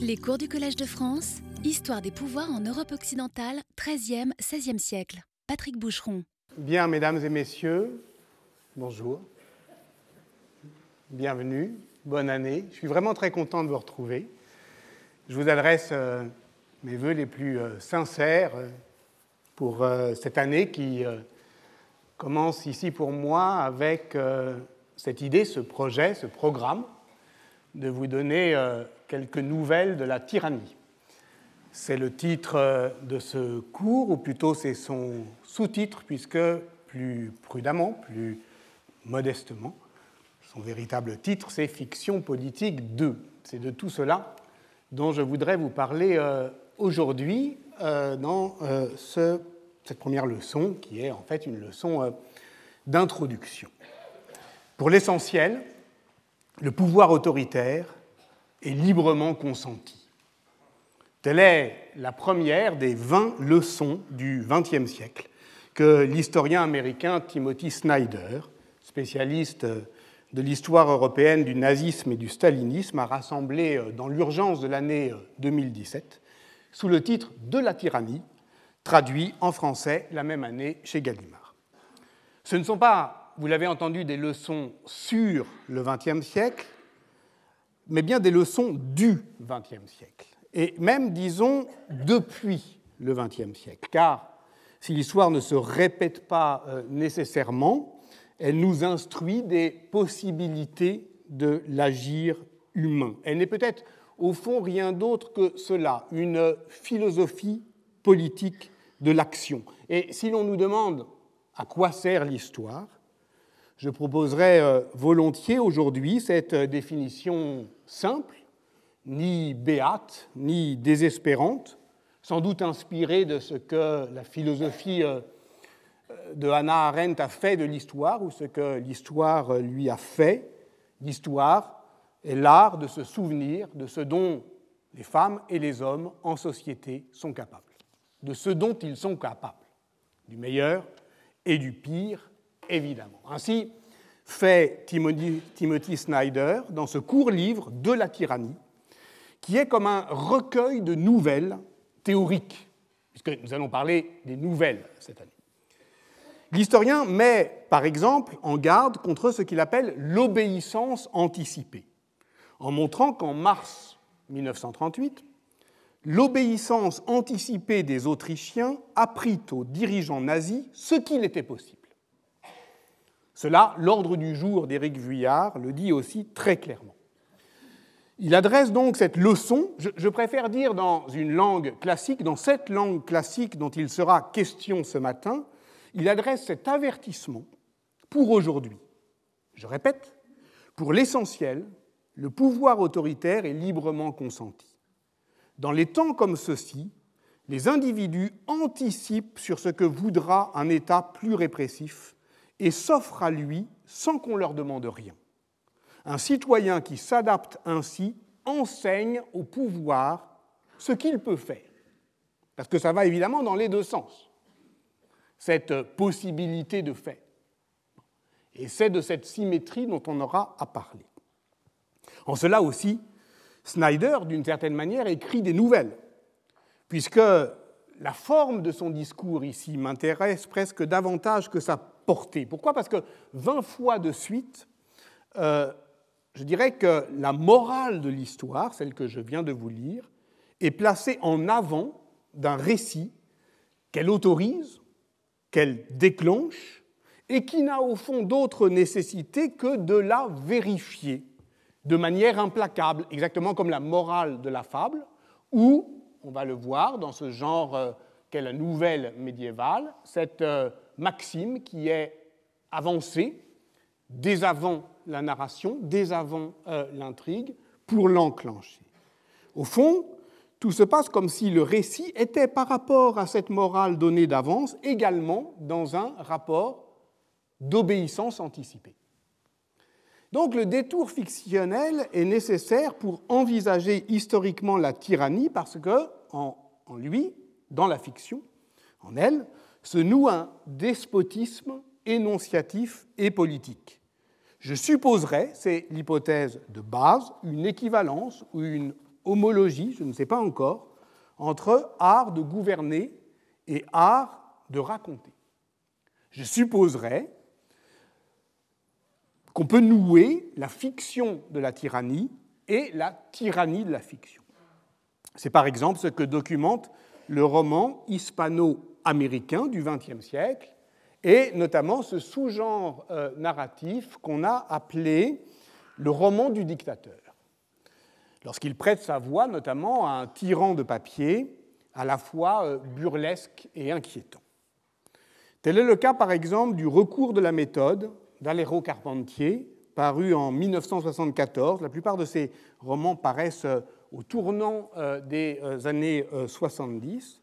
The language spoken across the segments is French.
Les cours du Collège de France, Histoire des pouvoirs en Europe occidentale, 13e, 16e siècle. Patrick Boucheron. Bien, mesdames et messieurs, bonjour. Bienvenue, bonne année. Je suis vraiment très content de vous retrouver. Je vous adresse euh, mes voeux les plus euh, sincères euh, pour cette année qui commence ici pour moi avec cette idée, ce projet, ce programme de vous donner quelques nouvelles de la tyrannie. C'est le titre de ce cours, ou plutôt c'est son sous-titre, puisque plus prudemment, plus modestement, son véritable titre, c'est Fiction politique 2. C'est de tout cela dont je voudrais vous parler euh, aujourd'hui euh, dans euh, cette première leçon, qui est en fait une leçon d'introduction. Pour l'essentiel, le pouvoir autoritaire est librement consenti. Telle est la première des 20 leçons du XXe siècle que l'historien américain Timothy Snyder, spécialiste de l'histoire européenne du nazisme et du stalinisme, a rassemblé dans l'urgence de l'année 2017 sous le titre De la tyrannie, traduit en français la même année chez Gallimard. Ce ne sont pas, vous l'avez entendu, des leçons sur le XXe siècle, mais bien des leçons du XXe siècle, et même, disons, depuis le XXe siècle, car si l'histoire ne se répète pas euh, nécessairement, elle nous instruit des possibilités de l'agir humain. Elle n'est peut-être au fond rien d'autre que cela, une philosophie politique de l'action. Et si l'on nous demande à quoi sert l'histoire, je proposerai euh, volontiers aujourd'hui cette euh, définition simple, ni béate, ni désespérante, sans doute inspirée de ce que la philosophie euh, de Hannah Arendt a fait de l'histoire ou ce que l'histoire lui a fait. L'histoire est l'art de se souvenir de ce dont les femmes et les hommes en société sont capables, de ce dont ils sont capables, du meilleur et du pire, évidemment. Ainsi fait Timothy, Snyder dans ce court livre de la tyrannie, qui est comme un recueil de nouvelles théoriques, puisque nous allons parler des nouvelles cette année. L'historien met, par exemple, en garde contre ce qu'il appelle l'obéissance anticipée, en montrant qu'en mars 1938, l'obéissance anticipée des Autrichiens apprit aux dirigeants nazis ce qu'il était possible. Cela, l'ordre du jour d'Éric Vuillard le dit aussi très clairement. Il adresse donc cette leçon, je, préfère dire dans une langue classique, dans cette langue classique dont il sera question ce matin, il adresse cet avertissement pour aujourd'hui. Je répète, pour l'essentiel, le pouvoir autoritaire est librement consenti. Dans les temps comme ceux-ci, les individus anticipent sur ce que voudra un État plus répressif et s'offrent à lui sans qu'on leur demande rien. Un citoyen qui s'adapte ainsi enseigne au pouvoir ce qu'il peut faire. Parce que ça va évidemment dans les deux sens, cette possibilité de faire. Et c'est de cette symétrie dont on aura à parler. En cela aussi, Snyder, d'une certaine manière, écrit des nouvelles, puisque la forme de son discours ici m'intéresse presque davantage que sa Pourquoi? Parce que 20 fois de suite, euh, je dirais que la morale de l'histoire, celle que je viens de vous lire, est placée en avant d'un récit qu'elle autorise, qu'elle déclenche, et qui n'a au fond d'autre nécessité que de la vérifier de manière implacable, exactement comme la morale de la fable, où, on va le voir dans ce genre euh, qu'est la nouvelle médiévale, cette euh, maxime qui est avancée dès avant la narration, dès avant euh, l'intrigue, pour l'enclencher. Au fond, tout se passe comme si le récit était par rapport à cette morale donnée d'avance également dans un rapport d'obéissance anticipée. Donc le détour fictionnel est nécessaire pour envisager historiquement la tyrannie parce que, en lui, dans la fiction, en elle, se noue un despotisme énonciatif et politique. Je supposerais, c'est l'hypothèse de base, une équivalence ou une homologie, je ne sais pas encore, entre art de gouverner et art de raconter. Je supposerais qu'on peut nouer la fiction de la tyrannie et la tyrannie de la fiction. C'est par exemple ce que documente le roman hispano-américain du XXe siècle, et notamment ce sous-genre euh, narratif qu'on a appelé le roman du dictateur. Lorsqu'il prête sa voix notamment à un tyran de papier à la fois euh, burlesque et inquiétant. Tel est le cas par exemple du recours de la méthode d'Aléro Carpentier, paru en 1974. La plupart de ces romans paraissent euh, au tournant des années 70.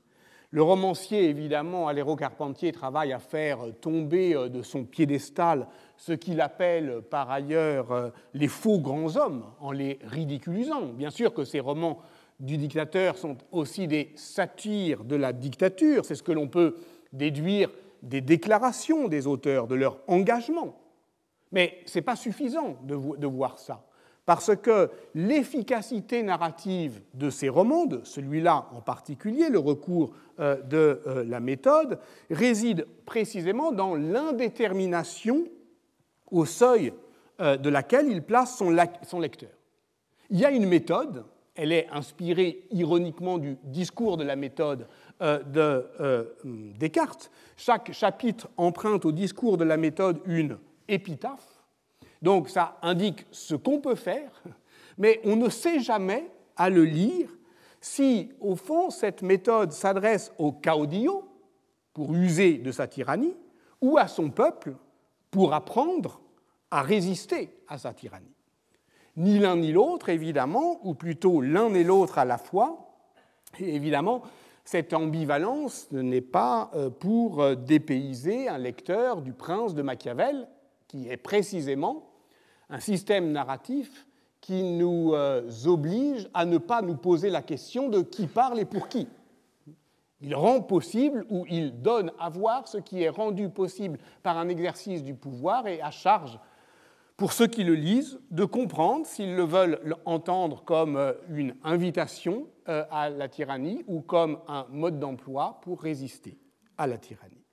Le romancier, évidemment, Aléro Carpentier, travaille à faire tomber euh, de son piédestal ce qu'il appelle par ailleurs euh, les faux grands hommes, en les ridiculisant. Bien sûr que ces romans du dictateur sont aussi des satires de la dictature, c'est ce que l'on peut déduire des déclarations des auteurs, de leur engagement. Mais ce n'est pas suffisant de voir ça parce que l'efficacité narrative de ces romans, de celui-là en particulier, le recours euh, de euh, la méthode, réside précisément dans l'indétermination au seuil euh, de laquelle il place son lecteur. Il y a une méthode, elle est inspirée ironiquement du discours de la méthode de Descartes. Chaque chapitre emprunte au discours de la méthode une épitaphe donc ça indique ce qu'on peut faire, mais on ne sait jamais à le lire si, au fond, cette méthode s'adresse au caudillo pour user de sa tyrannie ou à son peuple pour apprendre à résister à sa tyrannie. Ni l'un ni l'autre, évidemment, ou plutôt l'un et l'autre à la fois. Et évidemment, cette ambivalence n'est pas euh, pour euh, dépayser un lecteur du prince de Machiavel, qui est précisément un système narratif qui nous euh, oblige à ne pas nous poser la question de qui parle et pour qui. Il rend possible ou il donne à voir ce qui est rendu possible par un exercice du pouvoir et à charge pour ceux qui le lisent de comprendre s'ils le veulent entendre comme euh, une invitation euh, à la tyrannie ou comme un mode d'emploi pour résister à la tyrannie.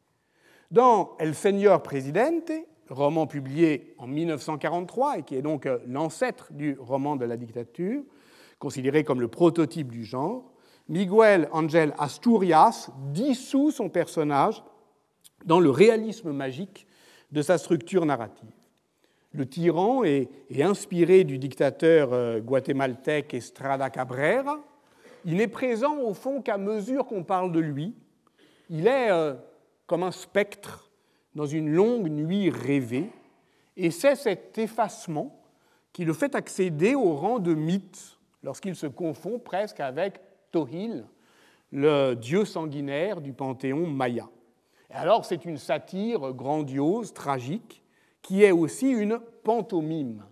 Dans El Señor Presidente, roman publié en 1943 et qui est donc euh, l'ancêtre du roman de la dictature, considéré comme le prototype du genre, Miguel Angel Asturias dissout son personnage dans le réalisme magique de sa structure narrative. Le tyran est, inspiré du dictateur euh, guatémaltèque Estrada Cabrera. Il n'est présent au fond qu'à mesure qu'on parle de lui. Il est euh, comme un spectre dans une longue nuit rêvée, et c'est cet effacement qui le fait accéder au rang de mythe lorsqu'il se confond presque avec Tohil, le dieu sanguinaire du panthéon maya. Alors c'est une satire grandiose, tragique, qui est aussi une pantomime.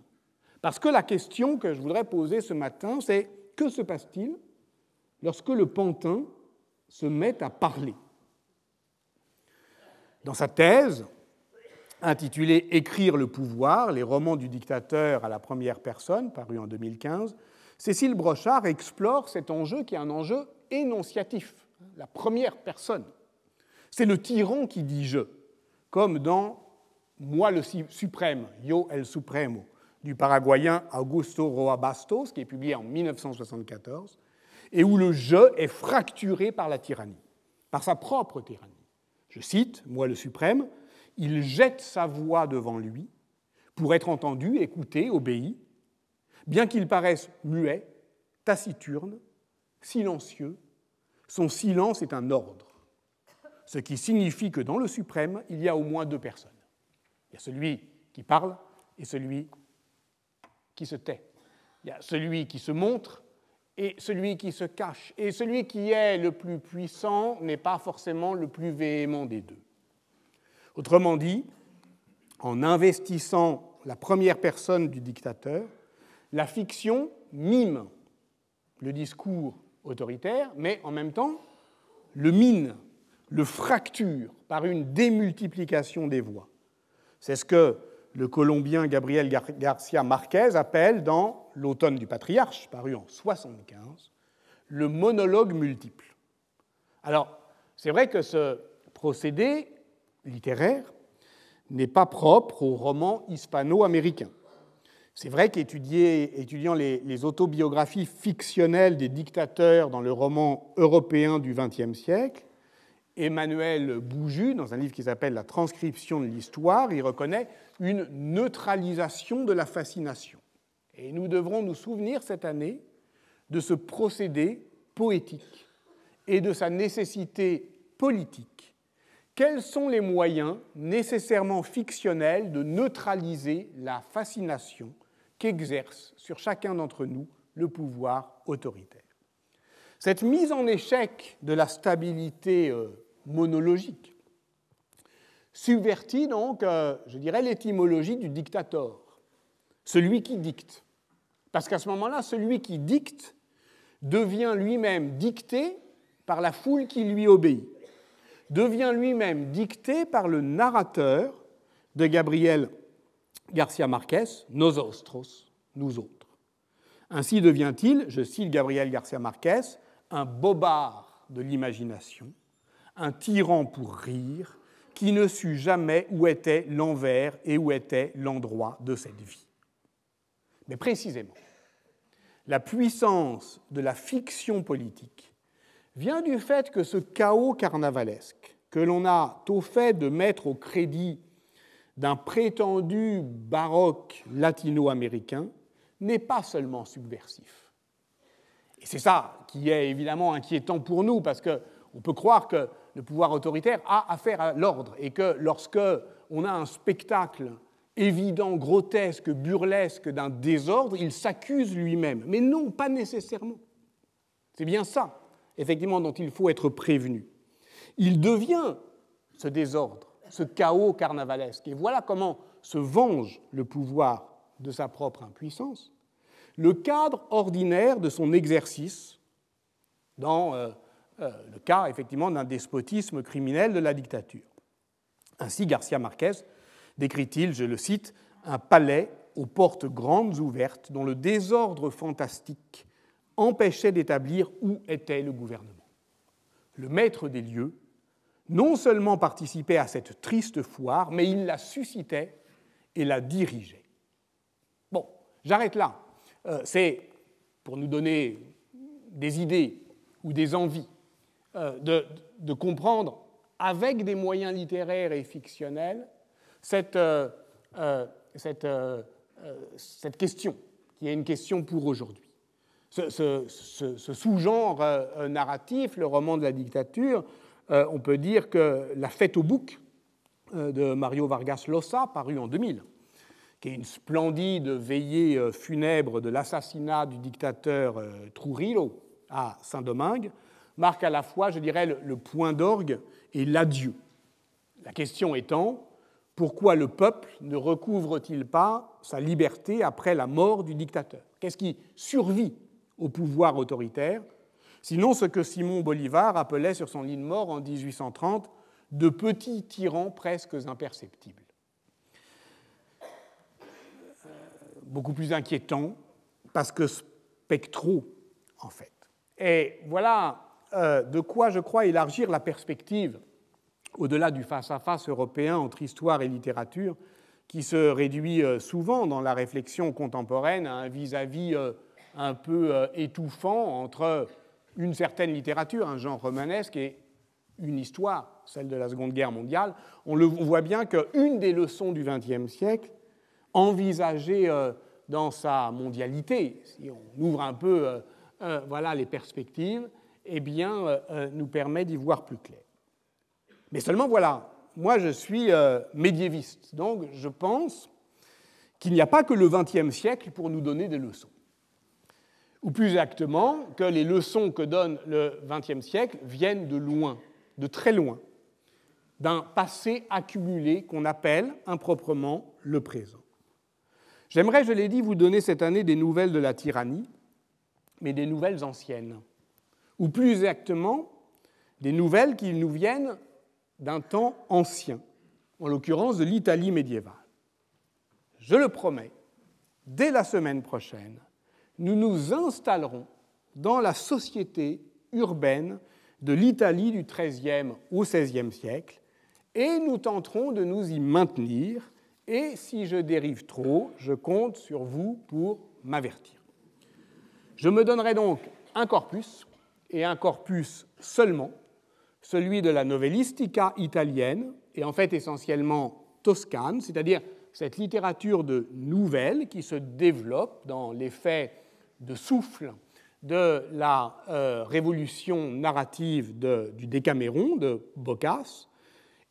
Parce que la question que je voudrais poser ce matin, c'est que se passe-t-il lorsque le pantin se met à parler? Dans sa thèse, intitulée Écrire le pouvoir, les romans du dictateur à la première personne, paru en 2015, Cécile Brochard explore cet enjeu qui est un enjeu énonciatif, la première personne. C'est le tyran qui dit je, comme dans Moi le suprême, Yo el Supremo, du paraguayen Augusto Roa Bastos, qui est publié en 1974, et où le je est fracturé par la tyrannie, par sa propre tyrannie. Je cite, moi le suprême, il jette sa voix devant lui pour être entendu, écouté, obéi, bien qu'il paraisse muet, taciturne, silencieux, son silence est un ordre, ce qui signifie que dans le suprême, il y a au moins deux personnes. Il y a celui qui parle et celui qui se tait. Il y a celui qui se montre et celui qui se cache. Et celui qui est le plus puissant n'est pas forcément le plus véhément des deux. Autrement dit, en investissant la première personne du dictateur, la fiction mime le discours autoritaire, mais en même temps le mine, le fracture par une démultiplication des voix. C'est ce que le Colombien Gabriel Garcia Marquez appelle dans L'automne du patriarche, paru en 1975, le monologue multiple. Alors, c'est vrai que ce procédé littéraire n'est pas propre au roman hispano-américain. C'est vrai qu'étudiant les, les, autobiographies fictionnelles des dictateurs dans le roman européen du XXe siècle, Emmanuel Bouju, dans un livre qui s'appelle La transcription de l'histoire, il reconnaît une neutralisation de la fascination. Et nous devrons nous souvenir cette année de ce procédé poétique et de sa nécessité politique. Quels sont les moyens nécessairement fictionnels de neutraliser la fascination qu'exerce sur chacun d'entre nous le pouvoir autoritaire? Cette mise en échec de la stabilité euh, monologique. Subvertit donc, euh, je dirais, l'étymologie du dictateur, celui qui dicte. Parce qu'à ce moment-là, celui qui dicte devient lui-même dicté par la foule qui lui obéit, devient lui-même dicté par le narrateur de Gabriel Garcia Marquez, Nosotros, nous autres. Ainsi devient-il, je cite Gabriel Garcia Marquez, un bobard de l'imagination, un tyran pour rire, qui ne sut jamais où était l'envers et où était l'endroit de cette vie. Mais précisément, la puissance de la fiction politique vient du fait que ce chaos carnavalesque que l'on a au fait de mettre au crédit d'un prétendu baroque latino-américain n'est pas seulement subversif. Et c'est ça qui est évidemment inquiétant pour nous, parce qu'on peut croire que le pouvoir autoritaire a affaire à l'ordre et que lorsque on a un spectacle évident, grotesque, burlesque d'un désordre, il s'accuse lui-même. Mais non, pas nécessairement. C'est bien ça, effectivement, dont il faut être prévenu. Il devient ce désordre, ce chaos carnavalesque. Et voilà comment se venge le pouvoir de sa propre impuissance. Le cadre ordinaire de son exercice dans euh, euh, le cas effectivement d'un despotisme criminel de la dictature. Ainsi, Garcia Marquez décrit-il, je le cite, un palais aux portes grandes ouvertes dont le désordre fantastique empêchait d'établir où était le gouvernement. Le maître des lieux non seulement participait à cette triste foire, mais il la suscitait et la dirigeait. Bon, j'arrête là. Euh, c'est pour nous donner des idées ou des envies euh, de, comprendre avec des moyens littéraires et fictionnels cette, euh, euh, cette, cette, question, qui est une question pour aujourd'hui. Ce, ce, sous-genre narratif, le roman de la dictature, on peut dire que La fête au bouc de Mario Vargas Llosa, paru en 2000, qui est une splendide veillée funèbre de l'assassinat du dictateur Trujillo à Saint-Domingue, marque à la fois, je dirais, le, point d'orgue et l'adieu. La question étant, pourquoi le peuple ne recouvre-t-il pas sa liberté après la mort du dictateur? Qu'est-ce qui survit au pouvoir autoritaire? Sinon ce que Simon Bolivar appelait sur son lit de mort en 1830 de petits tyrans presque imperceptibles. Euh, beaucoup plus inquiétant parce que spectraux, en fait. Et voilà euh, de quoi, je crois, élargir la perspective au-delà du face-à-face européen entre histoire et littérature, qui se réduit euh, souvent dans la réflexion contemporaine à un vis-à-vis euh, un peu étouffant entre une certaine littérature, un genre romanesque, et une histoire, celle de la Seconde Guerre mondiale. On, le, voit bien qu'une des leçons du XXe siècle, envisagée dans sa mondialité, si on ouvre un peu voilà, les perspectives, eh euh, euh, nous permet d'y voir plus clair. Mais seulement voilà, moi je suis euh, médiéviste, donc je pense qu'il n'y a pas que le XXe siècle pour nous donner des leçons. Ou plus exactement, que les leçons que donne le XXe siècle viennent de loin, de très loin, d'un passé accumulé qu'on appelle improprement le présent. J'aimerais, je l'ai dit, vous donner cette année des nouvelles de la tyrannie, mais des nouvelles anciennes ou plus exactement des nouvelles qui nous viennent d'un temps ancien, en l'occurrence de l'Italie médiévale. Je le promets, dès la semaine prochaine, nous nous installerons dans la société urbaine de l'Italie du XIIIe au XVIe siècle et nous tenterons de nous y maintenir. Et si je dérive trop, je compte sur vous pour m'avertir. Je me donnerai donc un corpus, et un corpus seulement, celui de la novellistica italienne, et en fait essentiellement toscane, c'est-à-dire cette littérature de nouvelles qui se développe dans l'effet de souffle de la euh, révolution narrative du Décaméron de Boccace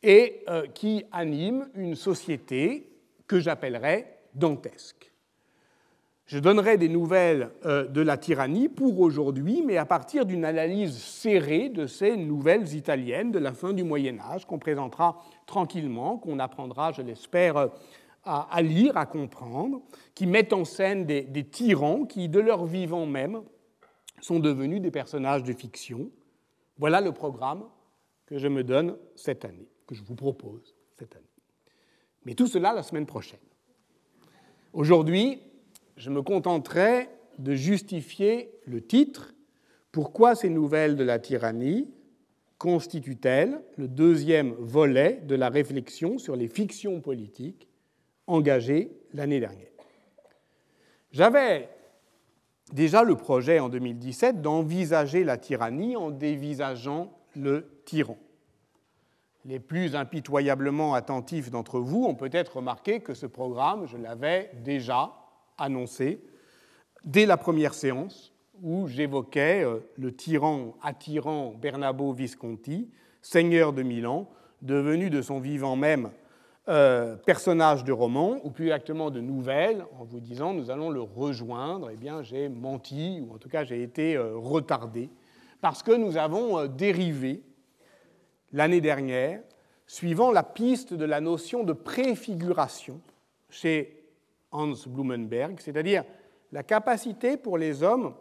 et euh, qui anime une société que j'appellerais dantesque. Je donnerai des nouvelles euh, de la tyrannie pour aujourd'hui, mais à partir d'une analyse serrée de ces nouvelles italiennes de la fin du Moyen Âge qu'on présentera tranquillement, qu'on apprendra, je l'espère, à, lire, à comprendre, qui mettent en scène des, des tyrans qui, de leur vivant même, sont devenus des personnages de fiction. Voilà le programme que je me donne cette année, que je vous propose cette année. Mais tout cela la semaine prochaine. Aujourd'hui, je me contenterai de justifier le titre Pourquoi ces nouvelles de la tyrannie constituent-elles le deuxième volet de la réflexion sur les fictions politiques engagées l'année dernière? J'avais déjà le projet en 2017 d'envisager la tyrannie en dévisageant le tyran. Les plus impitoyablement attentifs d'entre vous ont peut-être remarqué que ce programme, je l'avais déjà annoncé dès la première séance où j'évoquais euh, le tyran attirant Bernabo Visconti, seigneur de Milan, devenu de son vivant même euh, personnage de roman, ou plus exactement de nouvelle, en vous disant nous allons le rejoindre, eh bien j'ai menti, ou en tout cas j'ai été euh, retardé, parce que nous avons dérivé l'année dernière, suivant la piste de la notion de préfiguration chez Hans Blumenberg, c'est-à-dire la capacité pour les hommes,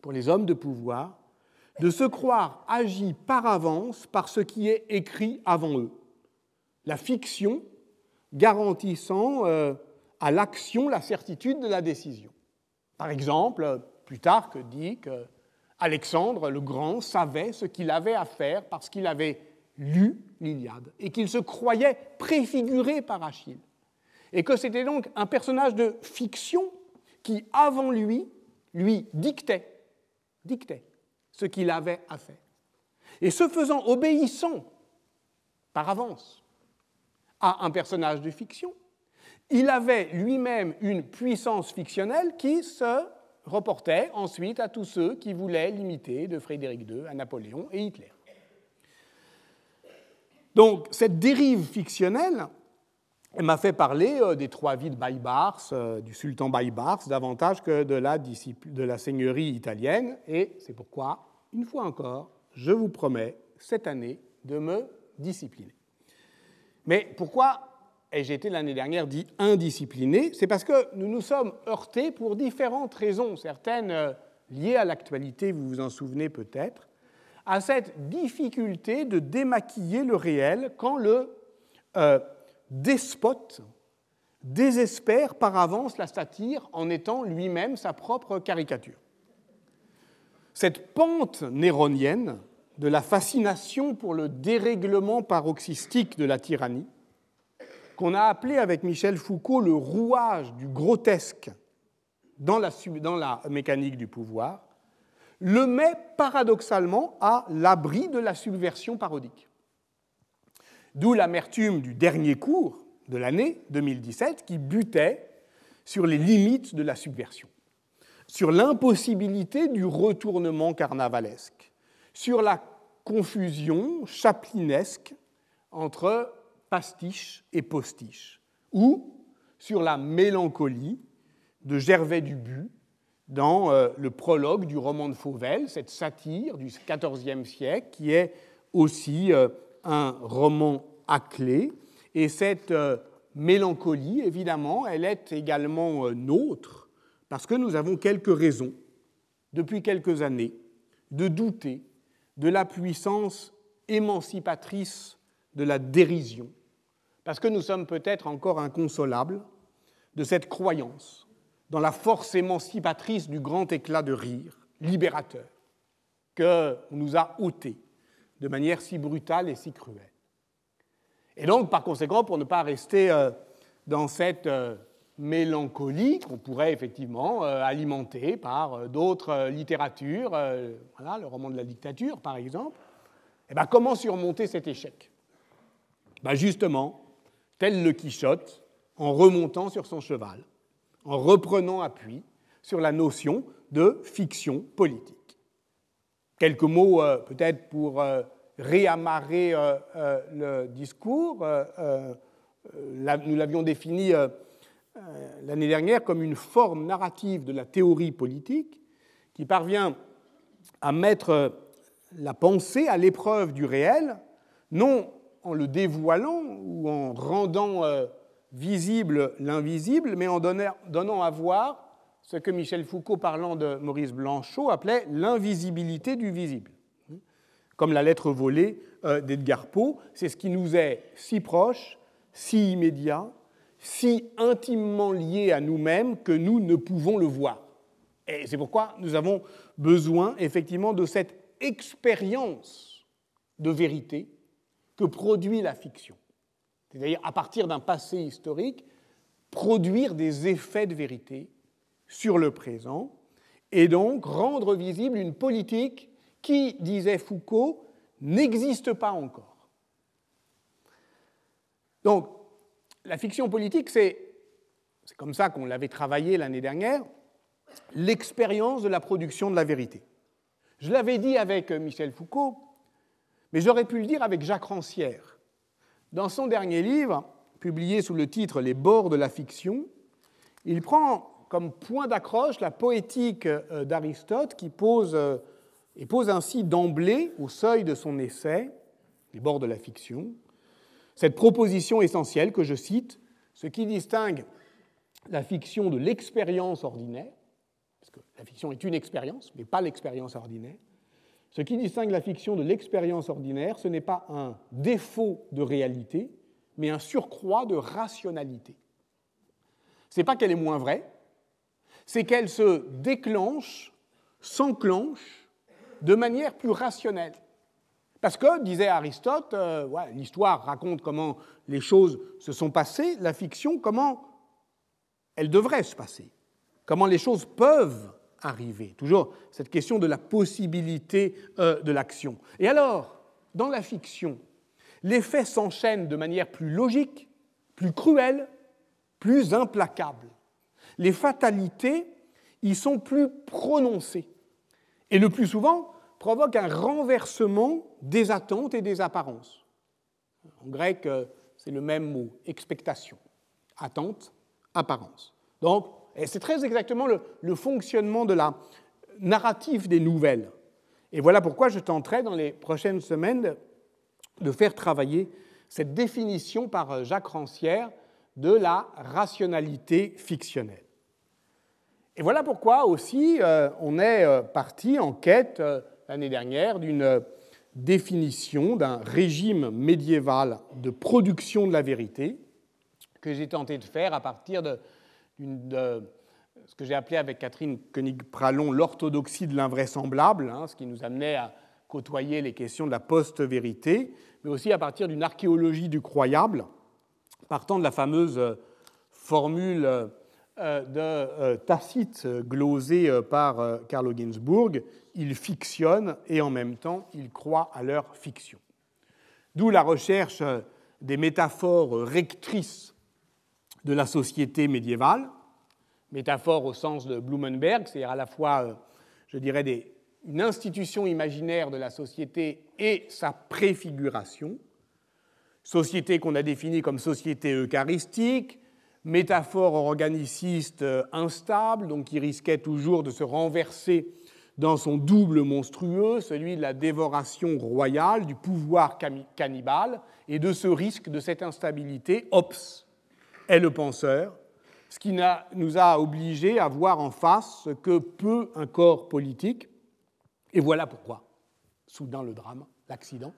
pour les hommes de pouvoir, de se croire agis par avance par ce qui est écrit avant eux. La fiction garantissant euh, à l'action la certitude de la décision. Par exemple, Plutarque dit que Alexandre le Grand savait ce qu'il avait à faire parce qu'il avait lu l'Iliade et qu'il se croyait préfiguré par Achille. Et que c'était donc un personnage de fiction qui, avant lui, lui dictait, dictait ce qu'il avait à faire. Et ce faisant obéissant par avance à un personnage de fiction. Il avait lui-même une puissance fictionnelle qui se reportait ensuite à tous ceux qui voulaient l'imiter de Frédéric II à Napoléon et Hitler. Donc cette dérive fictionnelle m'a fait parler euh, des trois de Baybars, euh, du sultan Baybars, davantage que de la, de la seigneurie italienne, et c'est pourquoi, une fois encore, je vous promets cette année de me discipliner. Mais pourquoi ai-je été l'année dernière dit indiscipliné? C'est parce que nous nous sommes heurtés pour différentes raisons, certaines euh, liées à l'actualité, vous vous en souvenez peut-être, à cette difficulté de démaquiller le réel quand le despote désespère par avance la satire en étant lui-même sa propre caricature. Cette pente néronienne de la fascination pour le dérèglement paroxystique de la tyrannie, qu'on a appelé avec Michel Foucault le rouage du grotesque dans la, dans la mécanique du pouvoir, le met paradoxalement à l'abri de la subversion parodique. D'où l'amertume du dernier cours de l'année 2017 qui butait sur les limites de la subversion, sur l'impossibilité du retournement carnavalesque, sur la confusion chaplinesque entre pastiche et postiche, ou sur la mélancolie de Gervais Dubu dans euh, le prologue du roman de Fauvel, cette satire du XIVe siècle qui est aussi euh, un roman à clé. Et cette euh, mélancolie, évidemment, elle est également nôtre parce que nous avons quelques raisons, depuis quelques années, de douter de la puissance émancipatrice de la dérision, parce que nous sommes peut-être encore inconsolables de cette croyance dans la force émancipatrice du grand éclat de rire, libérateur, que nous a ôté de manière si brutale et si cruelle. Et donc, par conséquent, pour ne pas rester euh, dans cette euh, mélancolie qu'on pourrait effectivement euh, alimenter par d'autres littératures, voilà, le roman de la dictature par exemple, eh bien, comment surmonter cet échec? Ben Justement, tel le Quichotte, en remontant sur son cheval, en reprenant appui sur la notion de fiction politique. Quelques mots peut-être pour réamarrer euh, euh, le discours. Euh, nous l'avions défini l'année dernière comme une forme narrative de la théorie politique qui parvient à mettre la pensée à l'épreuve du réel, non en le dévoilant ou en rendant visible l'invisible, mais en donnant à voir ce que Michel Foucault, parlant de Maurice Blanchot, appelait l'invisibilité du visible comme la lettre volée euh, d'Edgar Poe. C'est ce qui nous est si proche, si immédiat, si intimement lié à nous-mêmes que nous ne pouvons le voir. Et c'est pourquoi nous avons besoin effectivement de cette expérience de vérité que produit la fiction. C'est-à-dire à partir d'un passé historique, produire des effets de vérité sur le présent et donc rendre visible une politique qui, disait Foucault, n'existe pas encore. Donc, la fiction politique, c'est, comme ça qu'on l'avait travaillé l'année dernière, l'expérience de la production de la vérité. Je l'avais dit avec Michel Foucault, mais j'aurais pu le dire avec Jacques Rancière. Dans son dernier livre, publié sous le titre Les bords de la fiction, il prend comme point d'accroche la poétique euh, d'Aristote qui pose euh, et pose ainsi d'emblée, au seuil de son essai, Les bords de la fiction, cette proposition essentielle que je cite, ce qui distingue la fiction de l'expérience ordinaire, parce que la fiction est une expérience, mais pas l'expérience ordinaire, ce qui distingue la fiction de l'expérience ordinaire, ce n'est pas un défaut de réalité, mais un surcroît de rationalité. Ce n'est pas qu'elle est moins vraie, c'est qu'elle se déclenche, s'enclenche de manière plus rationnelle. Parce que, disait Aristote, euh, l'histoire raconte comment les choses se sont passées, la fiction, comment elles devraient se passer, comment les choses peuvent arriver. Toujours cette question de la possibilité euh, de l'action. Et alors, dans la fiction, les faits s'enchaînent de manière plus logique, plus cruelle, plus implacable. Les fatalités y sont plus prononcées et le plus souvent provoque un renversement des attentes et des apparences. En grec, euh, c'est le même mot, expectation, attente, apparence. Donc, c'est très exactement le, fonctionnement de la narrative des nouvelles. Et voilà pourquoi je tenterai dans les prochaines semaines de faire travailler cette définition par euh, Jacques Rancière de la rationalité fictionnelle. Et voilà pourquoi aussi euh, on est euh, parti en quête euh, l'année dernière d'une définition d'un régime médiéval de production de la vérité que j'ai tenté de faire à partir de, ce que j'ai appelé avec Catherine Koenig-Pralon l'orthodoxie de l'invraisemblable, hein, ce qui nous amenait à côtoyer les questions de la post-vérité, mais aussi à partir d'une archéologie du croyable, partant de la fameuse formule de euh, Tacite glosé euh, par Carlo Ginzburg, ils fictionnent et en même temps ils croient à leur fiction. D'où la recherche des métaphores rectrices de la société médiévale, métaphores au sens de Blumenberg, c'est-à-dire à la fois, je dirais, une institution imaginaire de la société et sa préfiguration, société qu'on a définie comme société eucharistique, métaphore organiciste euh, instable, donc qui risquait toujours de se renverser dans son double monstrueux, celui de la dévoration royale, du pouvoir cannibale, et de ce risque, de cette instabilité, Hobbes est le penseur, ce qui nous a obligés à voir en face ce que peut un corps politique, et voilà pourquoi, soudain le drame, l'accident,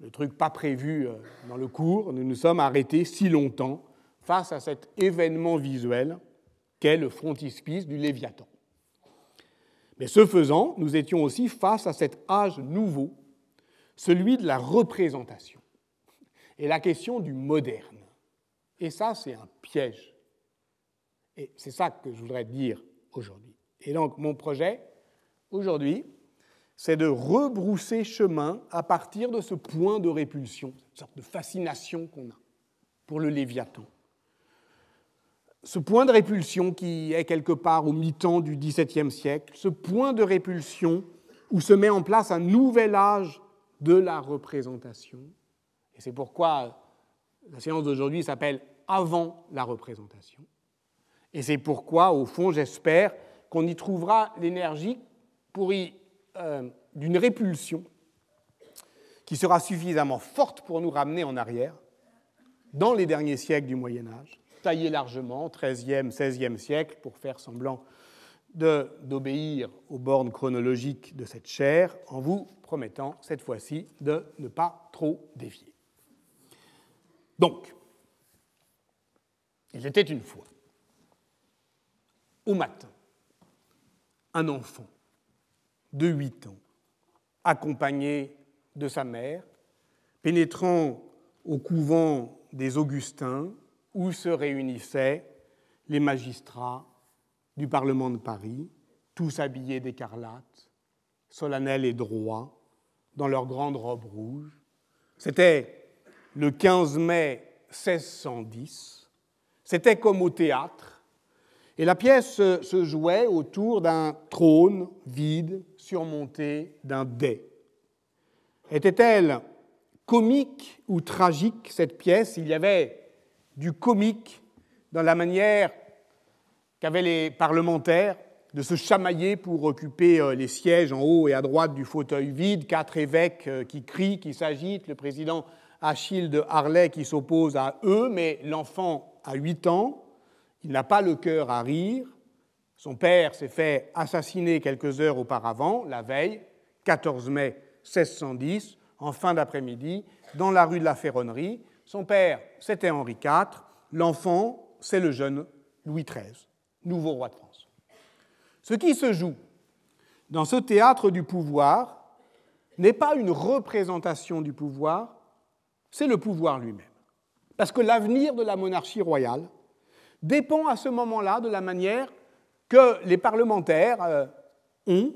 le truc pas prévu euh, dans le cours, nous nous sommes arrêtés si longtemps face à cet événement visuel qu'est le frontispice du Léviathan. Mais ce faisant, nous étions aussi face à cet âge nouveau, celui de la représentation, et la question du moderne. Et ça, c'est un piège. Et c'est ça que je voudrais dire aujourd'hui. Et donc, mon projet, aujourd'hui, c'est de rebrousser chemin à partir de ce point de répulsion, une sorte de fascination qu'on a pour le Léviathan. Ce point de répulsion qui est quelque part au mi-temps du XVIIe siècle, ce point de répulsion où se met en place un nouvel âge de la représentation. Et c'est pourquoi la séance d'aujourd'hui s'appelle Avant la représentation. Et c'est pourquoi, au fond, j'espère qu'on y trouvera l'énergie pour y euh, d'une répulsion qui sera suffisamment forte pour nous ramener en arrière dans les derniers siècles du Moyen Âge, taillé largement, 13e, 16e siècle, pour faire semblant d'obéir aux bornes chronologiques de cette chaire, en vous promettant cette fois-ci de ne pas trop dévier. Donc, il était une fois, au matin, un enfant de 8 ans, accompagné de sa mère, pénétrant au couvent des Augustins où se réunissaient les magistrats du Parlement de Paris, tous habillés d'écarlate, solennels et droits, dans leurs grandes robes rouges. C'était le 15 mai 1610. C'était comme au théâtre, et la pièce se jouait autour d'un trône vide surmonté d'un dais. Était-elle comique ou tragique, cette pièce? Il y avait du comique dans la manière qu'avaient les parlementaires de se chamailler pour occuper euh, les sièges en haut et à droite du fauteuil vide, quatre évêques euh, qui crient, qui s'agitent, le président Achille de Harlay qui s'oppose à eux, mais l'enfant a huit ans, il n'a pas le cœur à rire. Son père s'est fait assassiner quelques heures auparavant, la veille, 14 mai 1610, en fin d'après-midi, dans la rue de la Ferronnerie. Son père, c'était Henri IV. L'enfant, c'est le jeune Louis XIII, nouveau roi de France. Ce qui se joue dans ce théâtre du pouvoir n'est pas une représentation du pouvoir, c'est le pouvoir lui-même. Parce que l'avenir de la monarchie royale, dépend à ce moment-là de la manière que les parlementaires euh, ont,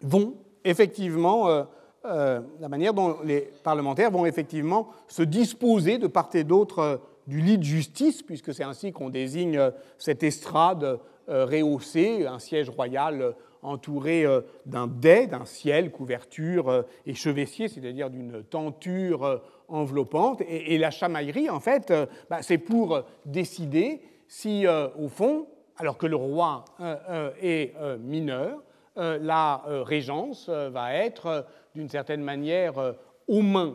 vont effectivement, euh, euh, la manière dont les parlementaires vont effectivement se disposer de part et d'autre du lit de justice, puisque c'est ainsi qu'on désigne cette estrade rehaussée, un siège royal entouré d'un dais, d'un ciel, couverture et chevessier, c'est-à-dire d'une tenture enveloppante. Et, la chamaillerie, en fait, euh, bah, c'est pour décider si, euh, au fond, alors que le roi euh, est mineur, la régence va être, d'une certaine manière, aux mains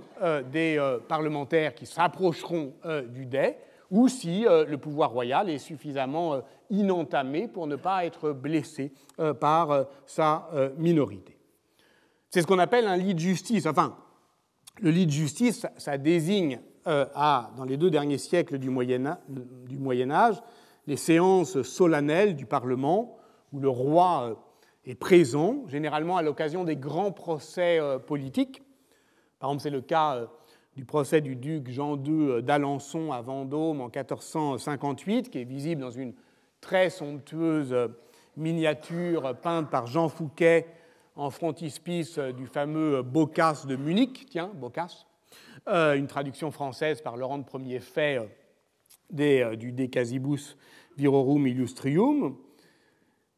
des parlementaires qui s'approcheront du dais, ou si le pouvoir royal est suffisamment inentamé pour ne pas être blessé par sa minorité. C'est ce qu'on appelle un lit de justice. Enfin, le lit de justice, ça désigne, euh, dans les deux derniers siècles du Moyen, du Moyen Âge, les séances solennelles du Parlement où le roi euh, est présent, généralement à l'occasion des grands procès euh, politiques. Par exemple, c'est le cas du procès du duc Jean II d'Alençon à Vendôme en 1458, qui est visible dans une très somptueuse miniature peinte par Jean Fouquet en frontispice du fameux Boccace de Munich, tiens, Boccace, euh, une traduction française par Laurent Premier Fait euh, euh, du De Casibus Virorum Illustrium.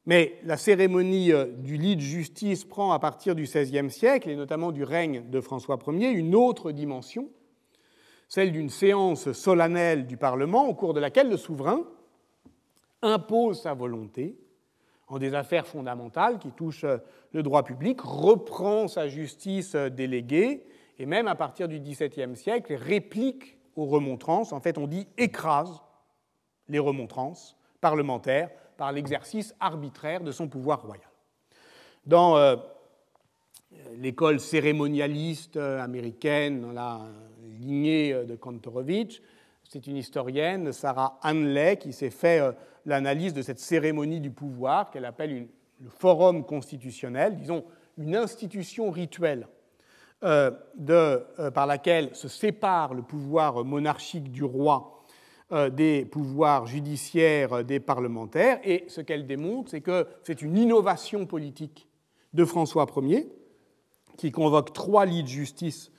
Mais la cérémonie du lit de justice prend à partir du XVIe siècle, et notamment du règne de François Ier, une autre dimension, celle d'une séance solennelle du Parlement au cours de laquelle le souverain impose sa volonté en des affaires fondamentales qui touchent euh, le droit public, reprend sa justice euh, déléguée et même à partir du XVIIe siècle réplique aux remontrances. En fait, on dit écrase les remontrances parlementaires par l'exercice arbitraire de son pouvoir royal. Dans euh, l'école cérémonialiste américaine, dans la lignée de Kantorowicz, c'est une historienne, Sarah Hanley, qui s'est fait euh, l'analyse de cette cérémonie du pouvoir qu'elle appelle le forum constitutionnel, disons une institution rituelle euh, euh, par laquelle se sépare le pouvoir monarchique du roi des pouvoirs judiciaires des parlementaires. Et ce qu'elle démontre, c'est que c'est une innovation politique de François Ier, qui convoque trois lits de justice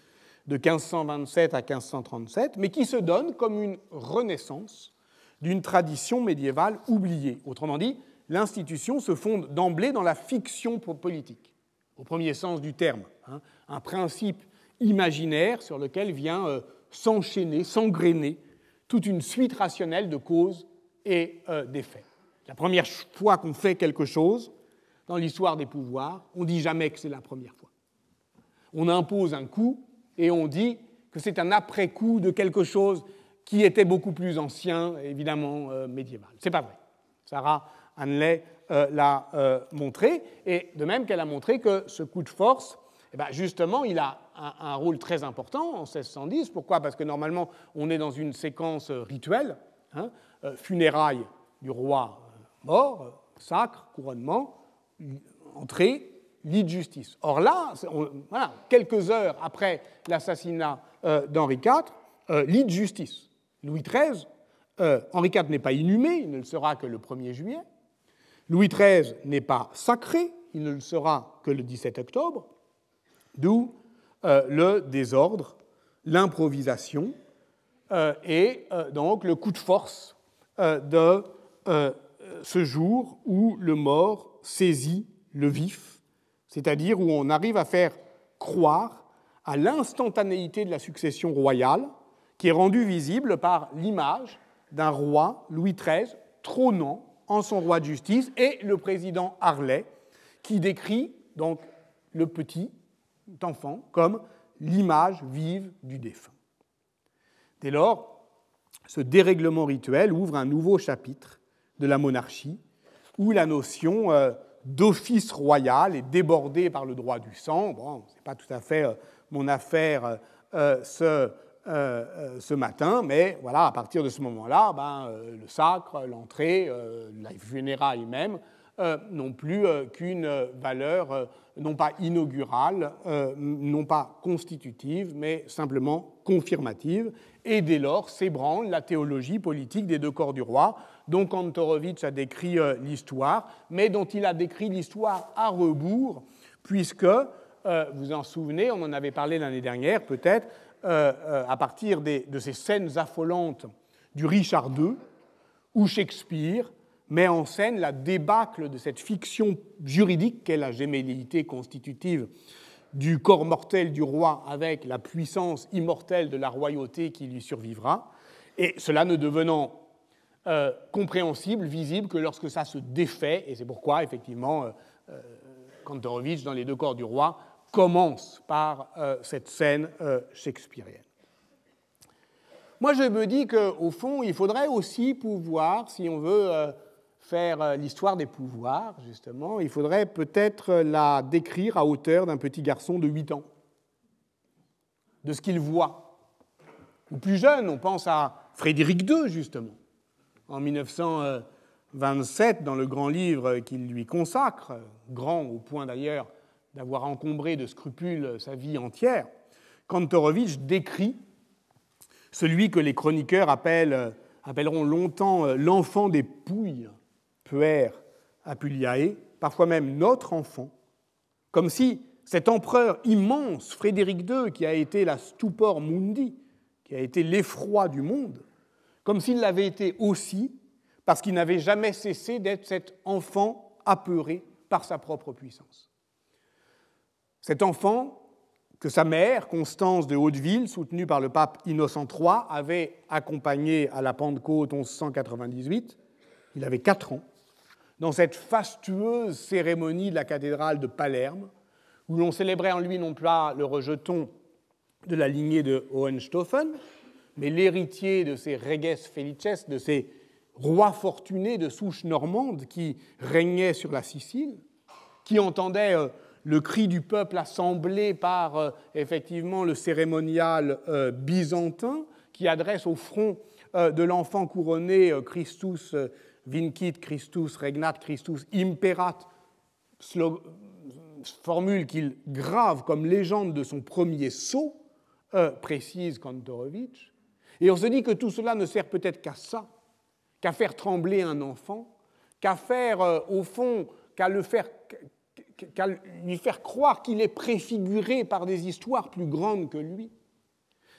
de 1527 à 1537, mais qui se donne comme une renaissance d'une tradition médiévale oubliée. Autrement dit, l'institution se fonde d'emblée dans la fiction politique, au premier sens du terme, hein, un principe imaginaire sur lequel vient euh, s'enchaîner, s'engrainer toute une suite rationnelle de causes et euh, d'effets. La première fois qu'on fait quelque chose dans l'histoire des pouvoirs, on ne dit jamais que c'est la première fois. On impose un coup et on dit que c'est un après-coup de quelque chose qui était beaucoup plus ancien, évidemment euh, médiéval. C'est pas vrai. Sarah Hanley euh, l'a euh, montré, et de même qu'elle a montré que ce coup de force, eh ben, justement, il a un, rôle très important en 1610. Pourquoi? Parce que normalement, on est dans une séquence rituelle, hein, funérailles du roi mort, sacre, couronnement, entrée, lit de justice. Or là, voilà, quelques heures après l'assassinat euh, d'Henri IV, euh, lit de justice. Louis XIII, euh, Henri IV n'est pas inhumé, il ne le sera que le 1er juillet. Louis XIII n'est pas sacré, il ne le sera que le 17 octobre. D'où le désordre, l'improvisation et donc le coup de force de ce jour où le mort saisit le vif c'est-à-dire où on arrive à faire croire à l'instantanéité de la succession royale, qui est rendue visible par l'image d'un roi, Louis XIII, trônant en son roi de justice, et le président Harley, qui décrit donc le petit enfant comme l'image vive du défunt. Dès lors, ce dérèglement rituel ouvre un nouveau chapitre de la monarchie, où la notion euh, d'office royal et débordé par le droit du sang. Bon, ce n'est pas tout à fait euh, mon affaire euh, ce, ce, matin, mais voilà, à partir de ce moment-là, ben, le sacre, l'entrée, la funéraille même, n'ont plus qu'une valeur non pas inaugurale, non pas constitutive, mais simplement confirmative. Et dès lors s'ébranle la théologie politique des deux corps du roi, dont Kantorowicz a décrit euh, l'histoire, mais dont il a décrit l'histoire à rebours, puisque, euh, vous en souvenez, on en avait parlé l'année dernière peut-être, euh, à partir de ces scènes affolantes du Richard II, où Shakespeare met en scène la débâcle de cette fiction juridique qu'est la gémellité constitutive du corps mortel du roi avec la puissance immortelle de la royauté qui lui survivra, et cela ne devenant euh, compréhensible, visible que lorsque ça se défait, et c'est pourquoi, effectivement, euh, euh, Kantorowicz, dans Les deux corps du roi, commence par cette scène shakespearienne. Moi, je me dis qu'au fond, il faudrait aussi pouvoir, si on veut faire l'histoire des pouvoirs, justement, il faudrait peut-être la décrire à hauteur d'un petit garçon de 8 ans, de ce qu'il voit. Ou plus jeune, on pense à Frédéric II, justement en 1927 dans le grand livre qu'il lui consacre, grand au point d'ailleurs d'avoir encombré de scrupules sa vie entière, Kantorowicz décrit celui que les chroniqueurs appelleront longtemps euh, l'enfant des Pouilles, Puer Apuliae, parfois même notre enfant, comme si cet empereur immense, Frédéric II, qui a été la stupor mundi, qui a été l'effroi du monde, comme s'il l'avait été aussi, parce qu'il n'avait jamais cessé d'être cet enfant apeuré par sa propre puissance. Cet enfant que sa mère, Constance de Hauteville, soutenue par le pape Innocent III, avait accompagné à la Pentecôte 1198, il avait 4 ans, dans cette fastueuse cérémonie de la cathédrale de Palerme, où l'on célébrait en lui non pas le rejeton de la lignée de Hohenstaufen, mais l'héritier de ces reges felices, de ces rois fortunés de souche normande qui régnaient sur la Sicile, qui entendaient euh, le cri du peuple assemblé par euh, effectivement le cérémonial euh, byzantin, qui adresse au front de l'enfant couronné Christus vincit, Christus regnat, Christus imperat, formule qu'il grave comme légende de son premier saut, précise Kantorowicz. Et on se dit que tout cela ne sert peut-être qu'à ça, qu'à faire trembler un enfant, qu'à faire, au fond, qu'à le faire qu'à lui faire croire qu'il est préfiguré par des histoires plus grandes que lui.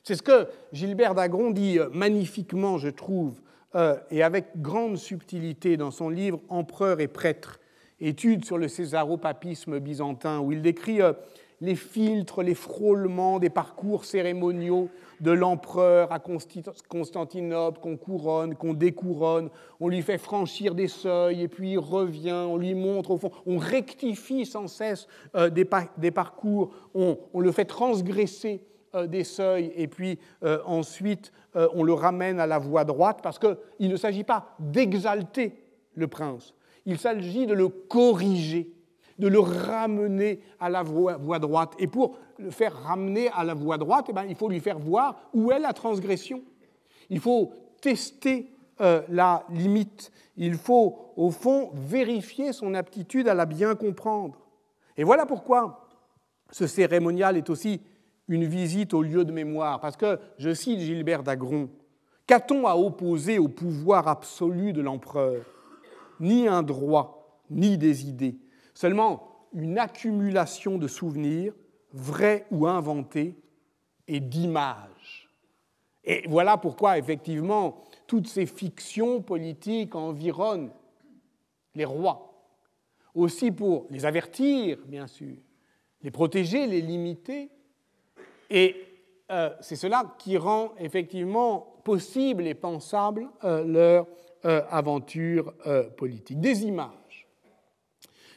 C'est ce que Gilbert Dagron dit euh, magnifiquement, je trouve, euh, et avec grande subtilité dans son livre Empereur et prêtre, étude sur le césaropapisme byzantin, où il décrit euh, les filtres, les frôlements des parcours cérémoniaux de l'empereur à Constantinople, qu'on couronne, qu'on découronne, on lui fait franchir des seuils et puis il revient, on lui montre au fond, on rectifie sans cesse euh, des, parcours, on, le fait transgresser des seuils et puis euh, ensuite on le ramène à la voie droite parce qu'il ne s'agit pas d'exalter le prince, il s'agit de le corriger de le ramener à la voie, droite. Et pour le faire ramener à la voie droite, eh bien, il faut lui faire voir où est la transgression. Il faut tester euh, la limite. Il faut, au fond, vérifier son aptitude à la bien comprendre. Et voilà pourquoi ce cérémonial est aussi une visite au lieu de mémoire. Parce que, je cite Gilbert d'Agron, qu'a-t-on à opposer au pouvoir absolu de l'empereur? Ni un droit, ni des idées, seulement une accumulation de souvenirs, vrais ou inventés, et d'images. Et voilà pourquoi, effectivement, toutes ces fictions politiques environnent les rois. Aussi pour les avertir, bien sûr, les protéger, les limiter. Et euh, c'est cela qui rend effectivement possible et pensable euh, leur euh, aventure politique. Des images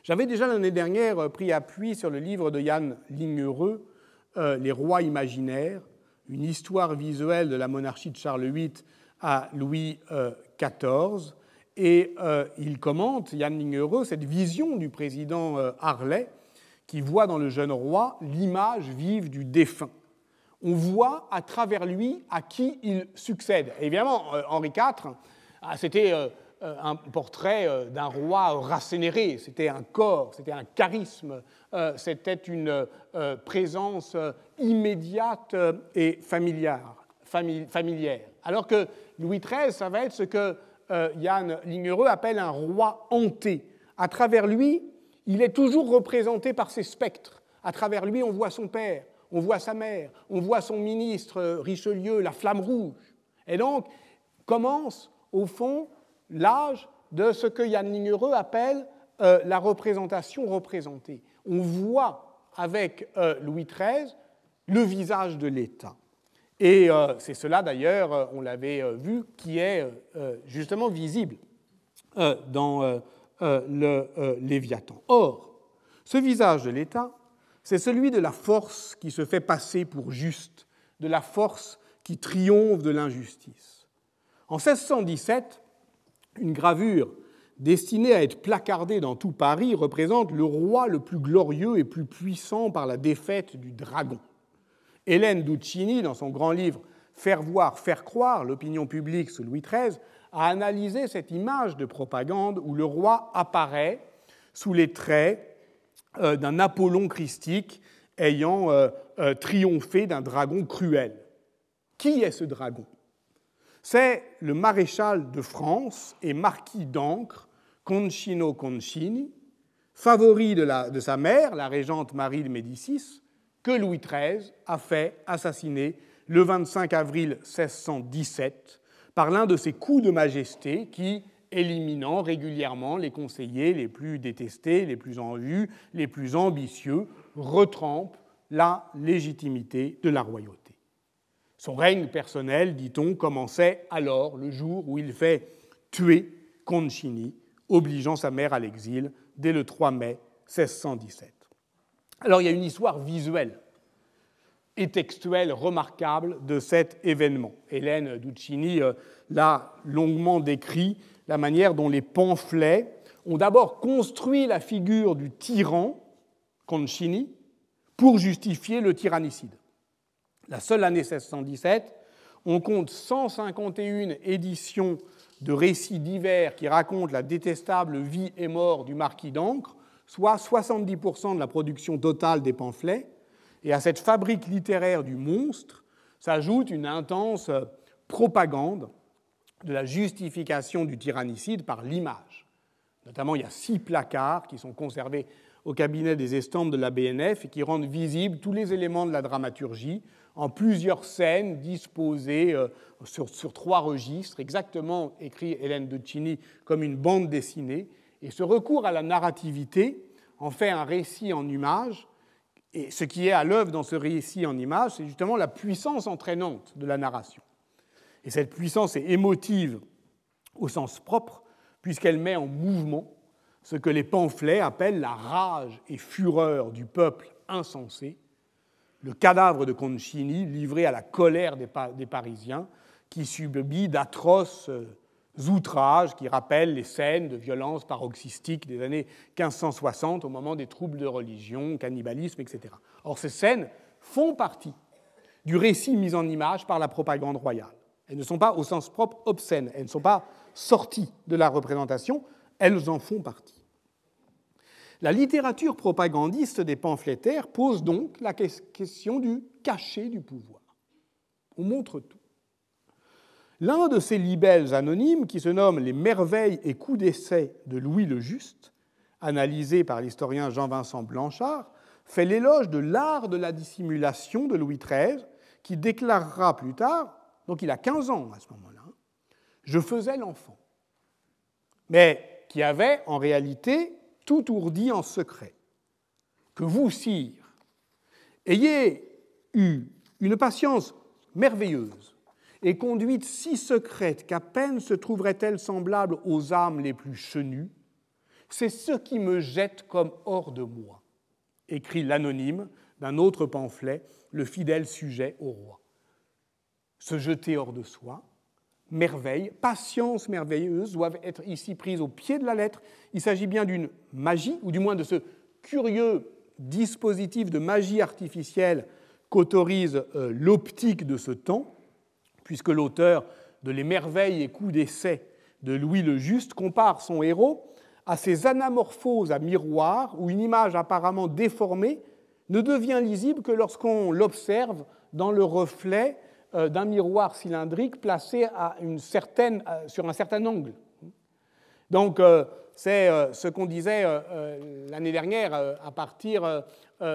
j'avais déjà l'année dernière pris appui sur le livre de Yann Lignereux, Les rois imaginaires, une histoire visuelle de la monarchie de Charles VIII à Louis XIV. Et il commente, Yann Lignereux, cette vision du président Harley qui voit dans le jeune roi l'image vive du défunt. On voit à travers lui à qui il succède. évidemment, Henri IV, ah, c'était euh, un portrait euh, d'un roi racénéré, c'était un corps, c'était un charisme, euh, c'était une présence immédiate et familière. Alors que Louis XIII, ça va être ce que Yann Lignereux appelle un roi hanté. À travers lui, il est toujours représenté par ses spectres. À travers lui, on voit son père, on voit sa mère, on voit son ministre Richelieu, la flamme rouge. Et donc, commence, au fond, l'âge de ce que Yann Lignereux appelle euh, la représentation représentée. On voit avec euh, Louis XIII le visage de l'État. Et euh, c'est cela d'ailleurs, on l'avait vu, qui est justement visible dans le Léviathan. Or, ce visage de l'État, c'est celui de la force qui se fait passer pour juste, de la force qui triomphe de l'injustice. En 1617, une gravure destinée à être placardée dans tout Paris représente le roi le plus glorieux et plus puissant par la défaite du dragon. Hélène Duccini, dans son grand livre Faire voir, faire croire l'opinion publique sous Louis XIII, a analysé cette image de propagande où le roi apparaît sous les traits d'un Apollon christique ayant euh, euh, triomphé d'un dragon cruel. Qui est ce dragon? C'est le maréchal de France et marquis d'Ancre, Concino Concini, favori de, de, sa mère, la régente Marie de Médicis, que Louis XIII a fait assassiner le 25 avril 1617 par l'un de ses coups de majesté qui, éliminant régulièrement les conseillers les plus détestés, les plus en vue, les plus ambitieux, retrempe la légitimité de la royauté. Son règne personnel, dit-on, commençait alors, le jour où il fait tuer Concini, obligeant sa mère à l'exil dès le 3 mai 1617. Alors il y a une histoire visuelle et textuelle remarquable de cet événement. Hélène Duccini euh, l'a longuement décrit, la manière dont les pamphlets ont d'abord construit la figure du tyran, Concini, pour justifier le tyrannicide. La seule année 1617 on compte 151 éditions de récits divers qui racontent la détestable vie et mort du marquis d'Ancre, soit 70% de la production totale des pamphlets. Et à cette fabrique littéraire du monstre s'ajoute une intense propagande de la justification du tyrannicide par l'image. Notamment, il y a six placards qui sont conservés au cabinet des estampes de la BNF et qui rendent visibles tous les éléments de la dramaturgie en plusieurs scènes disposées euh, sur, sur trois registres, exactement écrit Hélène de comme une bande dessinée. Et ce recours à la narrativité en fait un récit en images. Et ce qui est à l'œuvre dans ce récit en images, c'est justement la puissance entraînante de la narration. Et cette puissance est émotive au sens propre, puisqu'elle met en mouvement ce que les pamphlets appellent la rage et fureur du peuple insensé, le cadavre de Concini livré à la colère des, Parisiens, qui subit d'atroces euh, outrages qui rappellent les scènes de violence paroxystique des années 1560 au moment des troubles de religion, cannibalisme, etc. Or, ces scènes font partie du récit mis en image par la propagande royale. Elles ne sont pas au sens propre obscènes, elles ne sont pas sorties de la représentation, elles en font partie. La littérature propagandiste des pamphlétaires pose donc la question du cachet du pouvoir. On montre tout. L'un de ces libelles anonymes, qui se nomme Les merveilles et coups d'essai de Louis le Juste, analysé par l'historien Jean-Vincent Blanchard, fait l'éloge de l'art de la dissimulation de Louis XIII, qui déclarera plus tard donc il a 15 ans à ce moment-là, je faisais l'enfant, mais qui avait en réalité tout ourdi en secret. Que vous, sire, ayez eu une patience merveilleuse et conduite si secrète qu'à peine se trouverait-elle semblable aux âmes les plus chenues, c'est ce qui me jette comme hors de moi, écrit l'anonyme d'un autre pamphlet, le fidèle sujet au roi se jeter hors de soi. Merveille, patience merveilleuse doivent être ici prises au pied de la lettre. Il s'agit bien d'une magie, ou du moins de ce curieux dispositif de magie artificielle qu'autorise euh, l'optique de ce temps, puisque l'auteur de Les merveilles et coups d'essai de Louis le Juste compare son héros à ces anamorphoses à miroir où une image apparemment déformée ne devient lisible que lorsqu'on l'observe dans le reflet d'un miroir cylindrique placé à une certaine, euh, sur un certain angle. Donc, euh, c'est ce qu'on disait l'année dernière à partir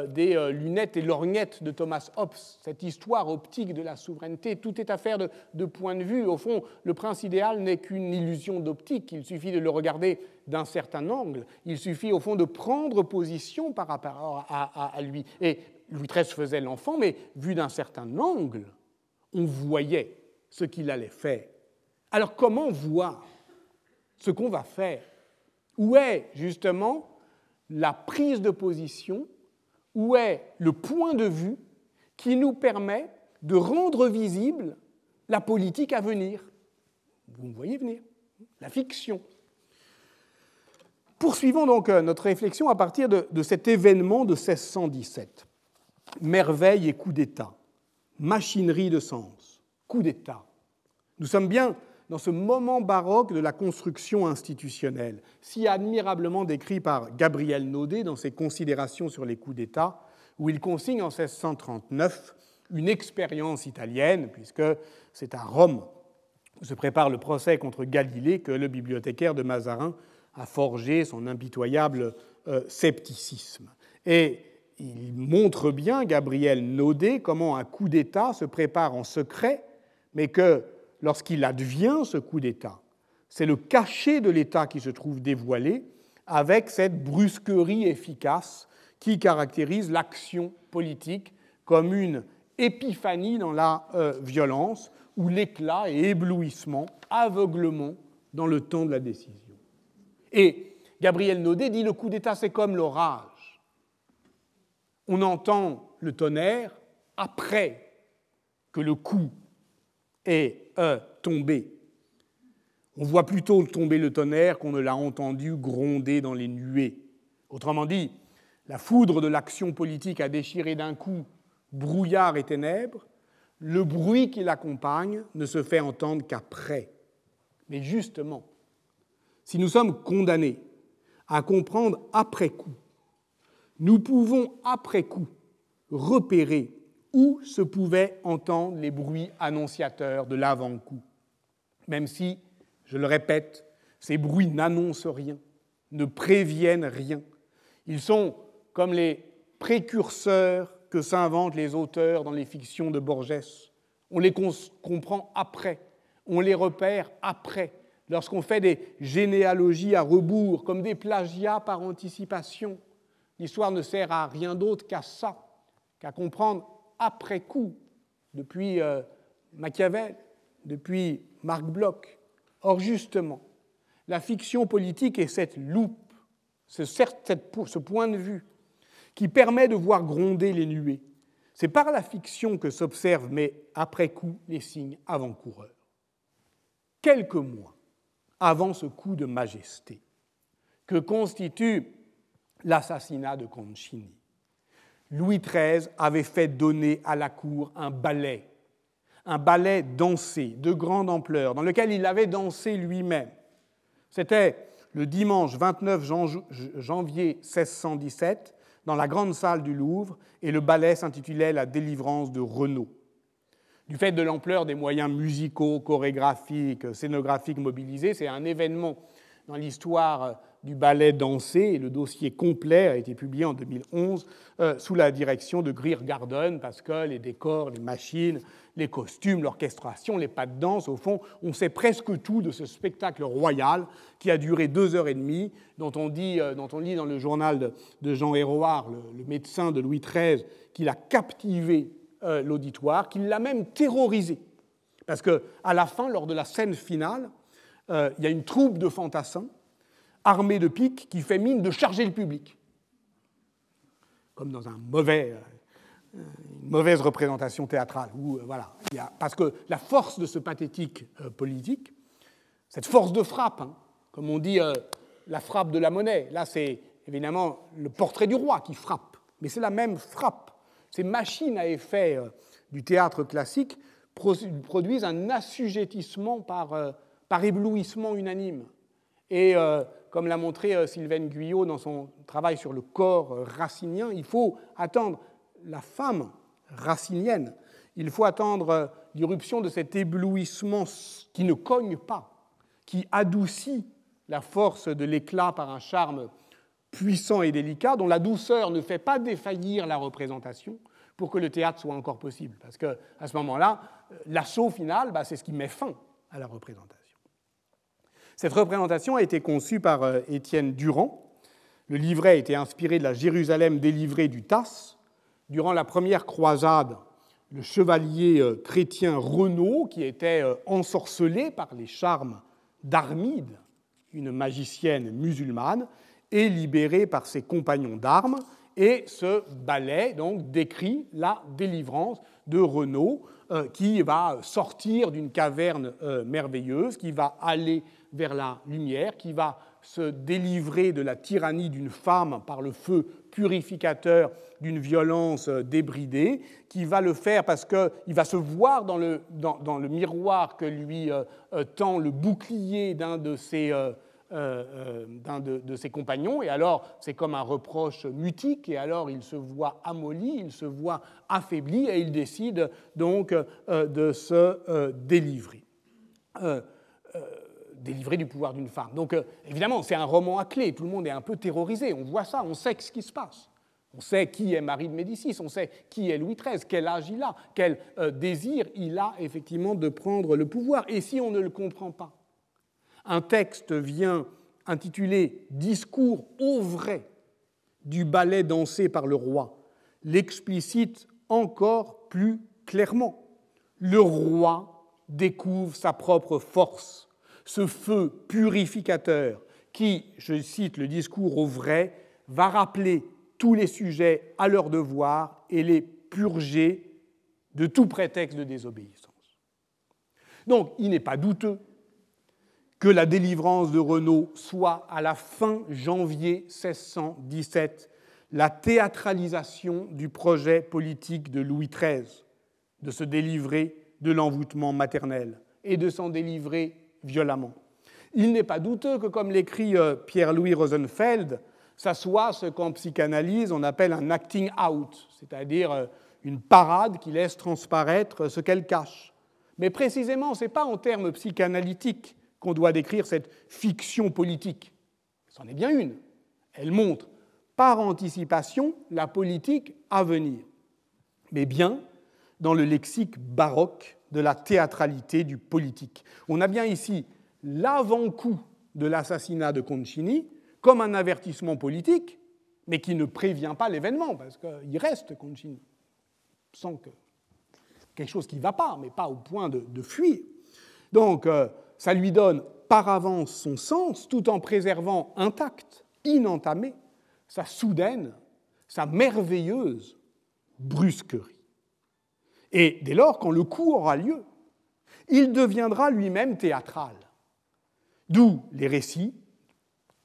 des lunettes et lorgnettes de Thomas Hobbes, cette histoire optique de la souveraineté. Tout est affaire de, de point de vue. Au fond, le prince idéal n'est qu'une illusion d'optique. Il suffit de le regarder d'un certain angle. Il suffit, au fond, de prendre position par rapport à, à lui. Et Louis XIII faisait l'enfant, mais vu d'un certain angle on voyait ce qu'il allait faire. Alors comment voir ce qu'on va faire? Où est justement la prise de position? Où est le point de vue qui nous permet de rendre visible la politique à venir? Vous me voyez venir, la fiction. Poursuivons donc euh, notre réflexion à partir de, de cet événement de 1617. Merveille et coup d'État machinerie de sens, coup d'État. Nous sommes bien dans ce moment baroque de la construction institutionnelle, si admirablement décrit par Gabriel Naudet dans ses considérations sur les coups d'État, où il consigne en 1639 une expérience italienne, puisque c'est à Rome où se prépare le procès contre Galilée que le bibliothécaire de Mazarin a forgé son impitoyable euh, scepticisme. Et il montre bien, Gabriel Naudet, comment un coup d'État se prépare en secret, mais que lorsqu'il advient ce coup d'État, c'est le cachet de l'État qui se trouve dévoilé avec cette brusquerie efficace qui caractérise l'action politique comme une épiphanie dans la euh, violence, ou l'éclat et éblouissement, aveuglement dans le temps de la décision. Et Gabriel Naudet dit le coup d'État, c'est comme l'orage on entend le tonnerre après que le coup est euh, tombé. On voit plutôt tomber le tonnerre qu'on ne l'a entendu gronder dans les nuées. Autrement dit, la foudre de l'action politique a déchiré d'un coup brouillard et ténèbres. le bruit qui l'accompagne ne se fait entendre qu'après. Mais justement, si nous sommes condamnés à comprendre après coup, nous pouvons après coup repérer où se pouvaient entendre les bruits annonciateurs de l'avant-coup, même si, je le répète, ces bruits n'annoncent rien, ne préviennent rien. Ils sont comme les précurseurs que s'inventent les auteurs dans les fictions de Borges. On les comprend après, on les repère après, lorsqu'on fait des généalogies à rebours, comme des plagiats par anticipation. L'histoire ne sert à rien d'autre qu'à ça, qu'à comprendre après coup, depuis euh, Machiavel, depuis Marc Bloch. Or, justement, la fiction politique est cette loupe, ce, ce point de vue qui permet de voir gronder les nuées. C'est par la fiction que s'observent, mais après coup, les signes avant-coureurs. Quelques mois avant ce coup de majesté que constitue l'assassinat de Concini, Louis XIII avait fait donner à la cour un ballet, un ballet dansé de grande ampleur, dans lequel il avait dansé lui-même. C'était le dimanche 29 janvier 1617 dans la grande salle du Louvre et le ballet s'intitulait La délivrance de Renaud. Du fait de l'ampleur des moyens musicaux, chorégraphiques, scénographiques mobilisés, c'est un événement dans l'histoire du ballet dansé et le dossier complet a été publié en 2011 euh, sous la direction de Greer Garden parce que les décors, les machines, les costumes, l'orchestration, les pas de danse, au fond, on sait presque tout de ce spectacle royal qui a duré deux heures et demie, dont on, dit, euh, dont on lit dans le journal de, Jean Héroard, le, médecin de Louis XIII, qu'il a captivé euh, l'auditoire, qu'il l'a même terrorisé. Parce qu'à la fin, lors de la scène finale, il y a une troupe de fantassins armée de piques qui fait mine de charger le public. Comme dans un mauvais, euh, une mauvaise représentation théâtrale. Euh, voilà, parce que la force de ce pathétique euh, politique, cette force de frappe, hein, comme on dit la frappe de la monnaie, là c'est évidemment le portrait du roi qui frappe, mais c'est la même frappe. Ces machines à effet du théâtre classique produisent un assujettissement par, par éblouissement unanime. Et comme l'a montré euh, Sylvaine Guyot dans son travail sur le corps euh, racinien, il faut attendre la femme racinienne, il faut attendre euh, l'irruption de cet éblouissement qui ne cogne pas, qui adoucit la force de l'éclat par un charme puissant et délicat, dont la douceur ne fait pas défaillir la représentation pour que le théâtre soit encore possible. Parce qu'à ce moment-là, l'assaut final, bah, c'est ce qui met fin à la représentation. Cette représentation a été conçue par euh, Étienne Durand. Le livret a été inspiré de la Jérusalem délivrée du Tasse. Durant la première croisade, le chevalier euh, chrétien Renaud, qui était euh, ensorcelé par les charmes d'Armide, une magicienne musulmane, est libéré par ses compagnons d'armes. Et ce ballet donc, décrit la délivrance de Renaud, qui va sortir d'une caverne merveilleuse, qui va aller vers la lumière, qui va se délivrer de la tyrannie d'une femme par le feu purificateur d'une violence débridée, qui va le faire parce qu'il va se voir dans le, dans, le, miroir que lui euh, euh, tend le bouclier d'un de ses... Euh, de, ses compagnons, et alors c'est comme un reproche mutique, et alors il se voit amolli, il se voit affaibli, et il décide donc de se délivrer délivré du pouvoir d'une femme. Donc euh, évidemment, c'est un roman à clé, tout le monde est un peu terrorisé, on voit ça, on sait ce qui se passe. On sait qui est Marie de Médicis, on sait qui est Louis XIII, quel âge il a, quel euh, désir il a effectivement de prendre le pouvoir. Et si on ne le comprend pas, un texte vient intitulé Discours au vrai du ballet dansé par le roi, l'explicite encore plus clairement. Le roi découvre sa propre force ce feu purificateur qui, je cite le discours au vrai, va rappeler tous les sujets à leur devoir et les purger de tout prétexte de désobéissance. Donc, il n'est pas douteux que la délivrance de Renaud soit à la fin janvier 1617 la théâtralisation du projet politique de Louis XIII. de se délivrer de l'envoûtement maternel et de s'en délivrer violemment. Il n'est pas douteux que, comme l'écrit euh, Pierre-Louis Rosenfeld, ça soit ce qu'en psychanalyse on appelle un acting out, c'est-à-dire euh, une parade qui laisse transparaître ce qu'elle cache. Mais précisément, ce n'est pas en termes psychanalytiques qu'on doit décrire cette fiction politique. C'en est bien une. Elle montre par anticipation la politique à venir, mais bien dans le lexique baroque de la théâtralité du politique. On a bien ici l'avant-coup de l'assassinat de Concini comme un avertissement politique, mais qui ne prévient pas l'événement, parce qu'il reste Concini, sans que quelque chose qui ne va pas, mais pas au point de, fuir. Donc, euh, ça lui donne par avance son sens, tout en préservant intact, inentamé, sa soudaine, sa merveilleuse brusquerie. Et dès lors, quand le coup aura lieu, il deviendra lui-même théâtral. D'où les récits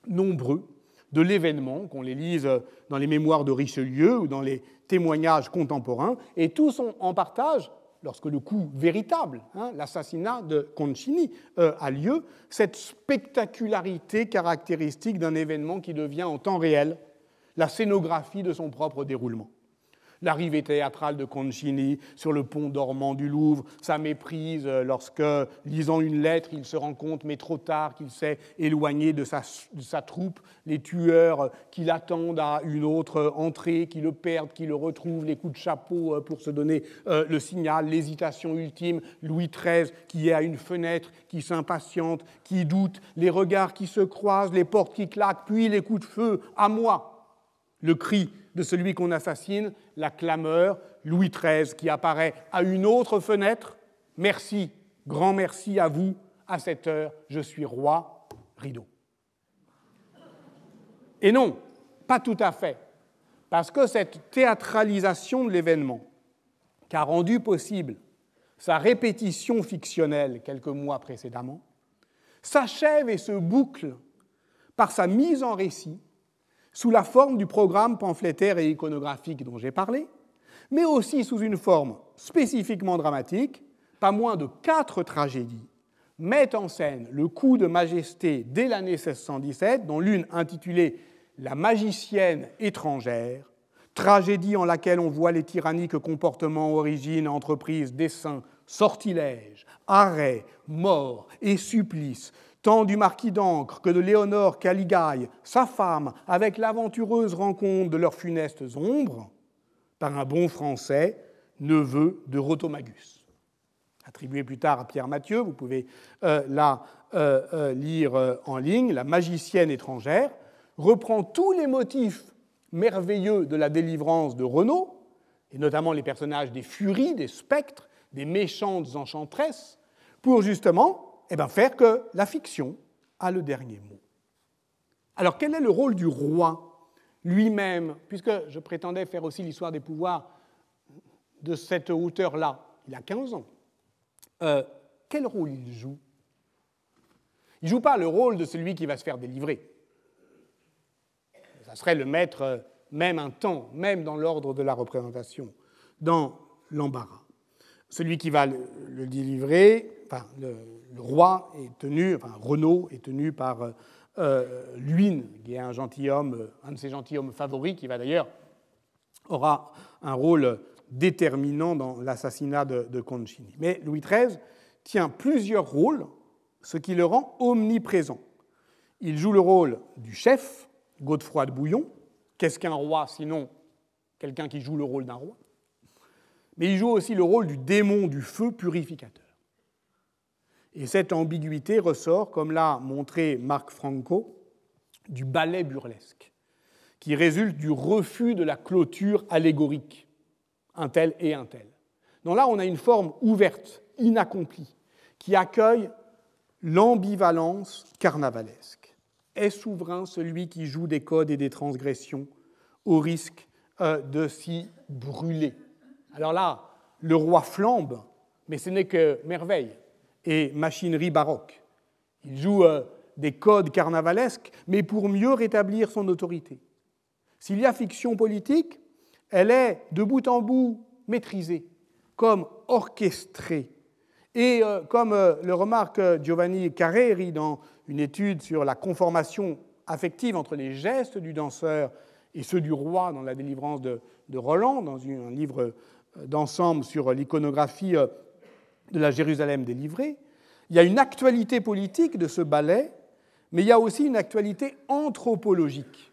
nombreux de l'événement, qu'on les lise dans les mémoires de Richelieu ou dans les témoignages contemporains, et tous ont en partage, lorsque le coup véritable, hein, l'assassinat de Concini, euh, a lieu, cette spectacularité caractéristique d'un événement qui devient en temps réel la scénographie de son propre déroulement l'arrivée théâtrale de Concini sur le pont dormant du Louvre, sa méprise euh, lorsque, lisant une lettre, il se rend compte, mais trop tard, qu'il s'est éloigné de sa, troupe, les tueurs qui l'attendent à une autre entrée, qui le perdent, qui le retrouvent, les coups de chapeau euh, pour se donner euh, le signal, l'hésitation ultime, Louis XIII qui est à une fenêtre, qui s'impatiente, qui doute, les regards qui se croisent, les portes qui claquent, puis les coups de feu, à moi, le cri de celui qu'on assassine, la clameur, Louis XIII qui apparaît à une autre fenêtre, merci, grand merci à vous, à cette heure, je suis roi, rideau. Et non, pas tout à fait, parce que cette théâtralisation de l'événement, qui a rendu possible sa répétition fictionnelle quelques mois précédemment, s'achève et se boucle par sa mise en récit sous la forme du programme pamphlétaire et iconographique dont j'ai parlé, mais aussi sous une forme spécifiquement dramatique, pas moins de quatre tragédies mettent en scène le coup de majesté dès l'année 1617, dont l'une intitulée La magicienne étrangère, tragédie en laquelle on voit les tyranniques comportements, origines, entreprises, dessins, sortilèges, arrêts, morts et supplices tant du marquis d'Ancre que de Léonore Caligaille, sa femme, avec l'aventureuse rencontre de leurs funestes ombres, par un bon français, neveu de Rotomagus. Attribué plus tard à Pierre Mathieu, vous pouvez euh, la euh, euh, lire en ligne, La magicienne étrangère reprend tous les motifs merveilleux de la délivrance de Renaud, et notamment les personnages des furies, des spectres, des méchantes enchantresses, pour justement eh bien, faire que la fiction a le dernier mot. Alors quel est le rôle du roi lui-même, puisque je prétendais faire aussi l'histoire des pouvoirs de cette hauteur-là, il a 15 ans. Euh, quel rôle il joue? Il ne joue pas le rôle de celui qui va se faire délivrer. Ça serait le maître même un temps, même dans l'ordre de la représentation, dans l'embarras. Celui qui va le, délivrer, le roi est tenu, enfin Renaud est tenu par euh, euh Luynes, qui est un gentilhomme, euh, un de ses gentilshommes favoris, qui va d'ailleurs aura un rôle déterminant dans l'assassinat de, de, Concini. Mais Louis XIII tient plusieurs rôles, ce qui le rend omniprésent. Il joue le rôle du chef, Godefroy de Bouillon. Qu'est-ce qu'un roi sinon quelqu'un qui joue le rôle d'un roi? Mais il joue aussi le rôle du démon du feu purificateur. Et cette ambiguïté ressort, comme l'a montré Marc Franco, du ballet burlesque, qui résulte du refus de la clôture allégorique, un tel et un tel. Donc là, on a une forme ouverte, inaccomplie, qui accueille l'ambivalence carnavalesque. Est souverain celui qui joue des codes et des transgressions au risque euh, de s'y brûler? Alors là, le roi flambe, mais ce n'est que merveille et machinerie baroque. Il joue euh, des codes carnavalesques, mais pour mieux rétablir son autorité. S'il y a fiction politique, elle est de bout en bout maîtrisée, comme orchestré. Et euh, comme euh, le remarque Giovanni Carreri dans une étude sur la conformation affective entre les gestes du danseur et ceux du roi dans la délivrance de, Roland, dans un livre d'ensemble sur l'iconographie de la Jérusalem délivrée, il y a une actualité politique de ce ballet, mais il y a aussi une actualité anthropologique.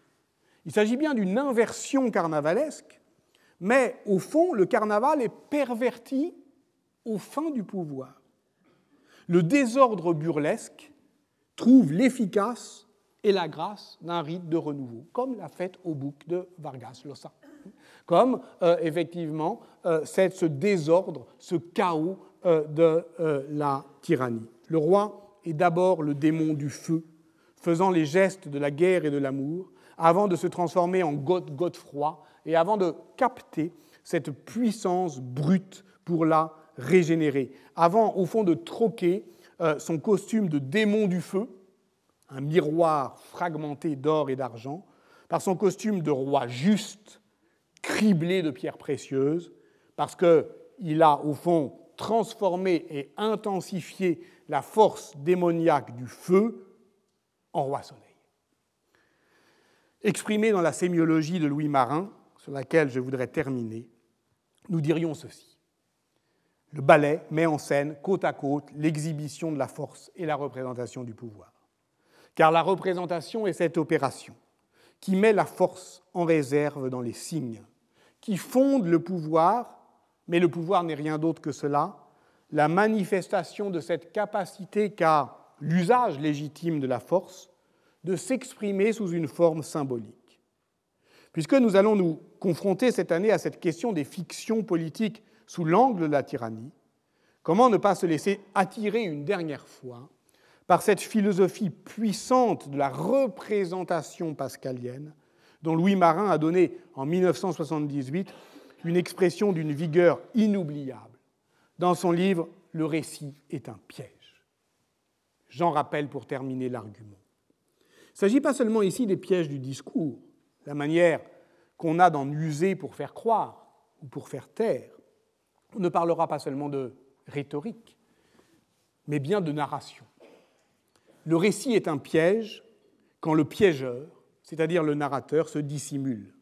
Il s'agit bien d'une inversion carnavalesque, mais au fond, le carnaval est perverti aux fins du pouvoir. Le désordre burlesque trouve l'efficace et la grâce d'un rite de renouveau, comme la fête au bouc de Vargas Llosa, comme euh, effectivement euh, ce désordre, ce chaos euh, de la tyrannie. Le roi est d'abord le démon du feu, faisant les gestes de la guerre et de l'amour, avant de se transformer en Godefroy et avant de capter cette puissance brute pour la régénérer, avant au fond de troquer son costume de démon du feu, un miroir fragmenté d'or et d'argent, par son costume de roi juste, criblé de pierres précieuses, parce qu'il a au fond transformé et intensifié la force démoniaque du feu en roi soleil. Exprimé dans la sémiologie de Louis Marin, sur laquelle je voudrais terminer, nous dirions ceci. Le ballet met en scène côte à côte l'exhibition de la force et la représentation du pouvoir car la représentation est cette opération qui met la force en réserve dans les signes, qui fonde le pouvoir, mais le pouvoir n'est rien d'autre que cela, la manifestation de cette capacité qu'a l'usage légitime de la force de s'exprimer sous une forme symbolique. Puisque nous allons nous confronter cette année à cette question des fictions politiques sous l'angle de la tyrannie, comment ne pas se laisser attirer une dernière fois par cette philosophie puissante de la représentation pascalienne, dont Louis Marin a donné en 1978 une expression d'une vigueur inoubliable dans son livre Le récit est un piège. J'en rappelle pour terminer l'argument. Il ne s'agit pas seulement ici des pièges du discours, la manière qu'on a d'en user pour faire croire ou pour faire taire. On ne parlera pas seulement de rhétorique, mais bien de narration le récit est un piège quand le piégeur, c'est-à-dire le narrateur, se dissimule.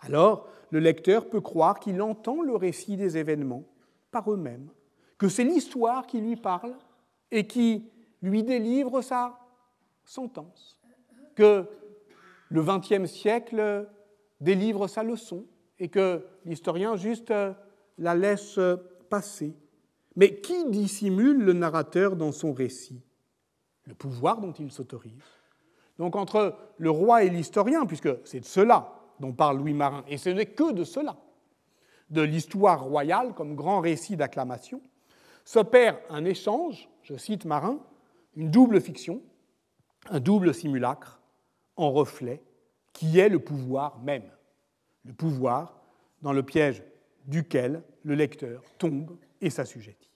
Alors, le lecteur peut croire qu'il entend le récit des événements par eux-mêmes, que c'est l'histoire qui lui parle et qui lui délivre sa sentence, que le XXe siècle délivre sa leçon et que l'historien juste la laisse passer. Mais qui dissimule le narrateur dans son récit? Le pouvoir dont il s'autorise. Donc entre le roi et l'historien, puisque c'est de cela dont parle Louis Marin, et ce n'est que de cela, de l'histoire royale comme grand récit d'acclamation, s'opère un échange, je cite Marin, une double fiction, un double simulacre en reflet, qui est le pouvoir même, le pouvoir dans le piège duquel le lecteur tombe et s'assujettit.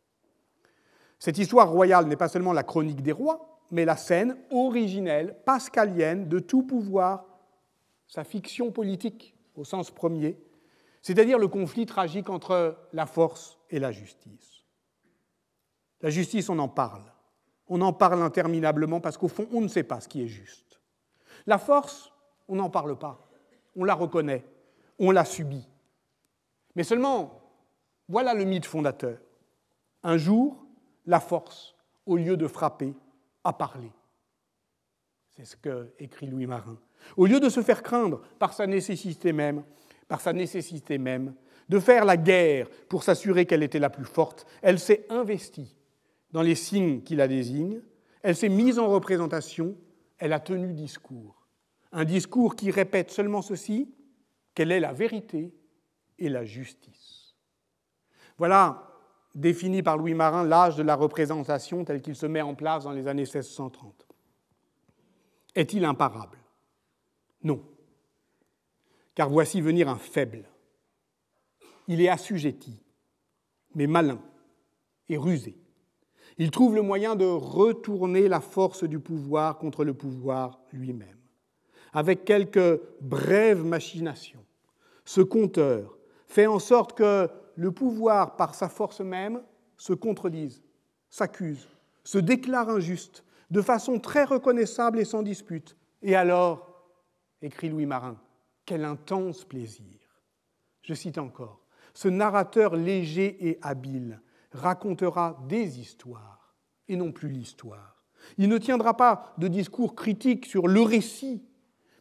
Cette histoire royale n'est pas seulement la chronique des rois, mais la scène originelle, pascalienne de tout pouvoir, sa fiction politique au sens premier, c'est-à-dire le conflit tragique entre la force et la justice. La justice, on en parle. On en parle interminablement parce qu'au fond, on ne sait pas ce qui est juste. La force, on n'en parle pas. On la reconnaît, on la subit. Mais seulement, voilà le mythe fondateur. Un jour, la force, au lieu de frapper, à parler. C'est ce que écrit Louis Marin. Au lieu de se faire craindre par sa nécessité même, par sa nécessité même, de faire la guerre pour s'assurer qu'elle était la plus forte, elle s'est investie dans les signes qui la désignent, elle s'est mise en représentation, elle a tenu discours. Un discours qui répète seulement ceci, quelle est la vérité et la justice. Voilà défini par Louis Marin l'âge de la représentation tel qu'il se met en place dans les années 1630. Est-il imparable? Non. Car voici venir un faible. Il est assujetti, mais malin et rusé. Il trouve le moyen de retourner la force du pouvoir contre le pouvoir lui-même. Avec quelques brèves machinations, ce conteur fait en sorte que le pouvoir, par sa force même, se contredise, s'accuse, se déclare injuste, de façon très reconnaissable et sans dispute. Et alors, écrit Louis Marin, quel intense plaisir. Je cite encore, ce narrateur léger et habile racontera des histoires et non plus l'histoire. Il ne tiendra pas de discours critique sur le récit,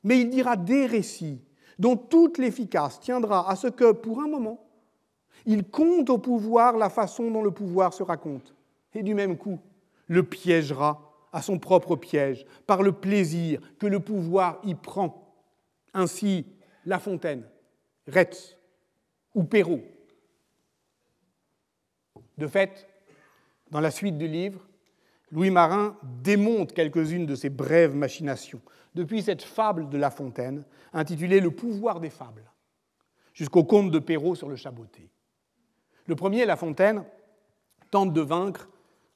mais il dira des récits dont toute l'efficace tiendra à ce que, pour un moment, il compte au pouvoir la façon dont le pouvoir se raconte, et du même coup, le piégera à son propre piège par le plaisir que le pouvoir y prend. Ainsi, La Fontaine, Retz ou Perrault. De fait, dans la suite du livre, Louis Marin démonte quelques-unes de ces brèves machinations, depuis cette fable de La Fontaine, intitulée Le pouvoir des fables, jusqu'au conte de Perrault sur le chaboté. Le premier, La Fontaine, tente de vaincre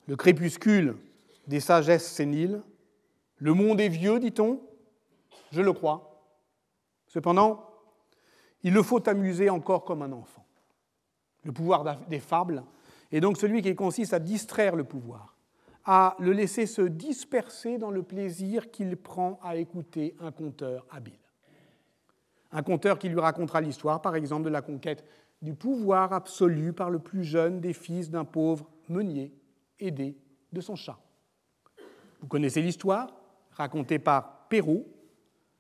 le crépuscule des sagesses séniles. Le monde est vieux, dit-on, je le crois. Cependant, il le faut amuser encore comme un enfant. Le pouvoir des fables est donc celui qui consiste à distraire le pouvoir, à le laisser se disperser dans le plaisir qu'il prend à écouter un conteur habile. Un conteur qui lui racontera l'histoire, par exemple, de la conquête du pouvoir absolu par le plus jeune des fils d'un pauvre meunier aidé de son chat. Vous connaissez l'histoire, racontée par Perrault.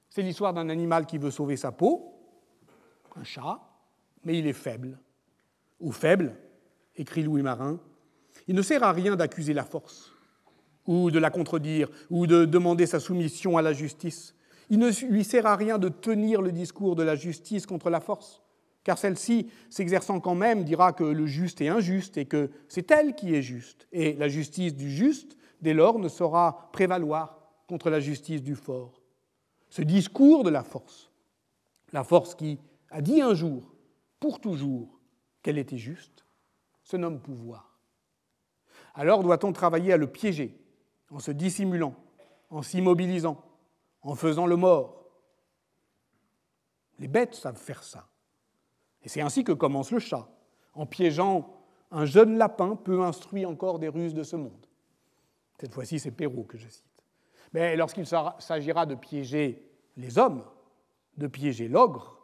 C'est l'histoire d'un animal qui veut sauver sa peau, un chat, mais il est faible. Ou faible, écrit Louis Marin, il ne sert à rien d'accuser la force, ou de la contredire, ou de demander sa soumission à la justice. Il ne lui sert à rien de tenir le discours de la justice contre la force, car celle-ci, s'exerçant quand même, dira que le juste est injuste et que c'est elle qui est juste. Et la justice du juste, dès lors, ne saura prévaloir contre la justice du fort. Ce discours de la force, la force qui a dit un jour, pour toujours, qu'elle était juste, se nomme pouvoir. Alors doit-on travailler à le piéger, en se dissimulant, en s'immobilisant, en faisant le mort? Les bêtes savent faire ça. Et c'est ainsi que commence le chat, en piégeant un jeune lapin peu instruit encore des ruses de ce monde. Cette fois-ci, c'est Perrault que je cite. Mais lorsqu'il s'agira de piéger les hommes, de piéger l'ogre,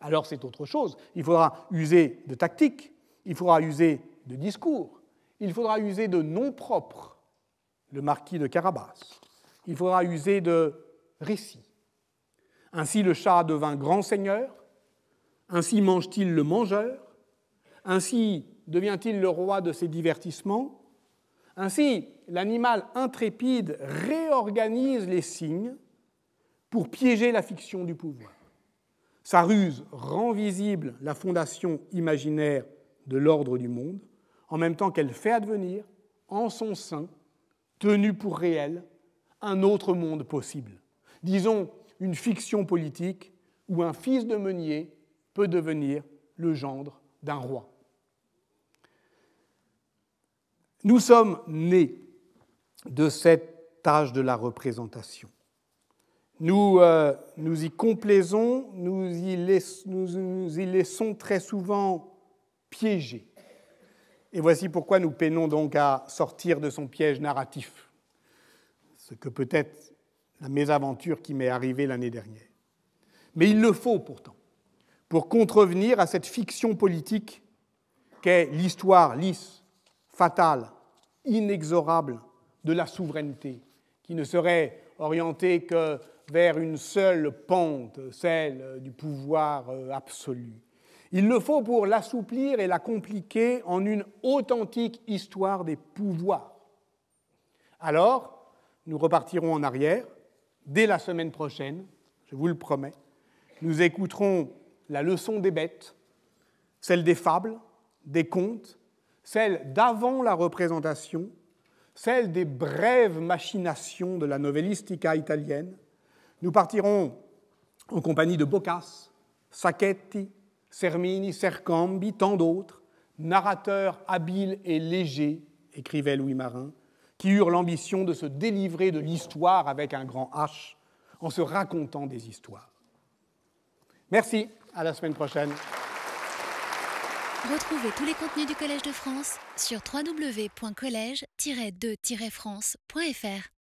alors c'est autre chose. Il faudra user de tactique, il faudra user de discours, il faudra user de noms propres, le marquis de Carabas, il faudra user de récits. Ainsi le chat devint grand seigneur, ainsi mange-t-il le mangeur? Ainsi devient-il le roi de ses divertissements? Ainsi, l'animal intrépide réorganise les signes pour piéger la fiction du pouvoir. Sa ruse rend visible la fondation imaginaire de l'ordre du monde, en même temps qu'elle fait advenir, en son sein, tenu pour réel, un autre monde possible. Disons une fiction politique où un fils de meunier peut devenir le gendre d'un roi. Nous sommes nés de cette tâche de la représentation. Nous, euh, nous y complaisons, nous y, nous y laissons très souvent piéger. Et voici pourquoi nous peinons donc à sortir de son piège narratif, ce que peut être la mésaventure qui m'est arrivée l'année dernière. Mais il le faut pourtant pour contrevenir à cette fiction politique qu'est l'histoire lisse, fatale, inexorable de la souveraineté, qui ne serait orientée que vers une seule pente, celle du pouvoir euh, absolu. Il le faut pour l'assouplir et la compliquer en une authentique histoire des pouvoirs. Alors, nous repartirons en arrière dès la semaine prochaine, je vous le promets. Nous écouterons la leçon des bêtes, celle des fables, des contes, celle d'avant la représentation, celle des brèves machinations de la novellistica italienne. Nous partirons en compagnie de Boccace, Sacchetti, Sermini, Sercambi, tant d'autres, narrateurs habiles et légers, écrivait Louis Marin, qui eurent l'ambition de se délivrer de l'histoire avec un grand H en se racontant des histoires. Merci. À la semaine prochaine. Retrouvez tous les contenus du Collège de France sur www.colège-2-france.fr.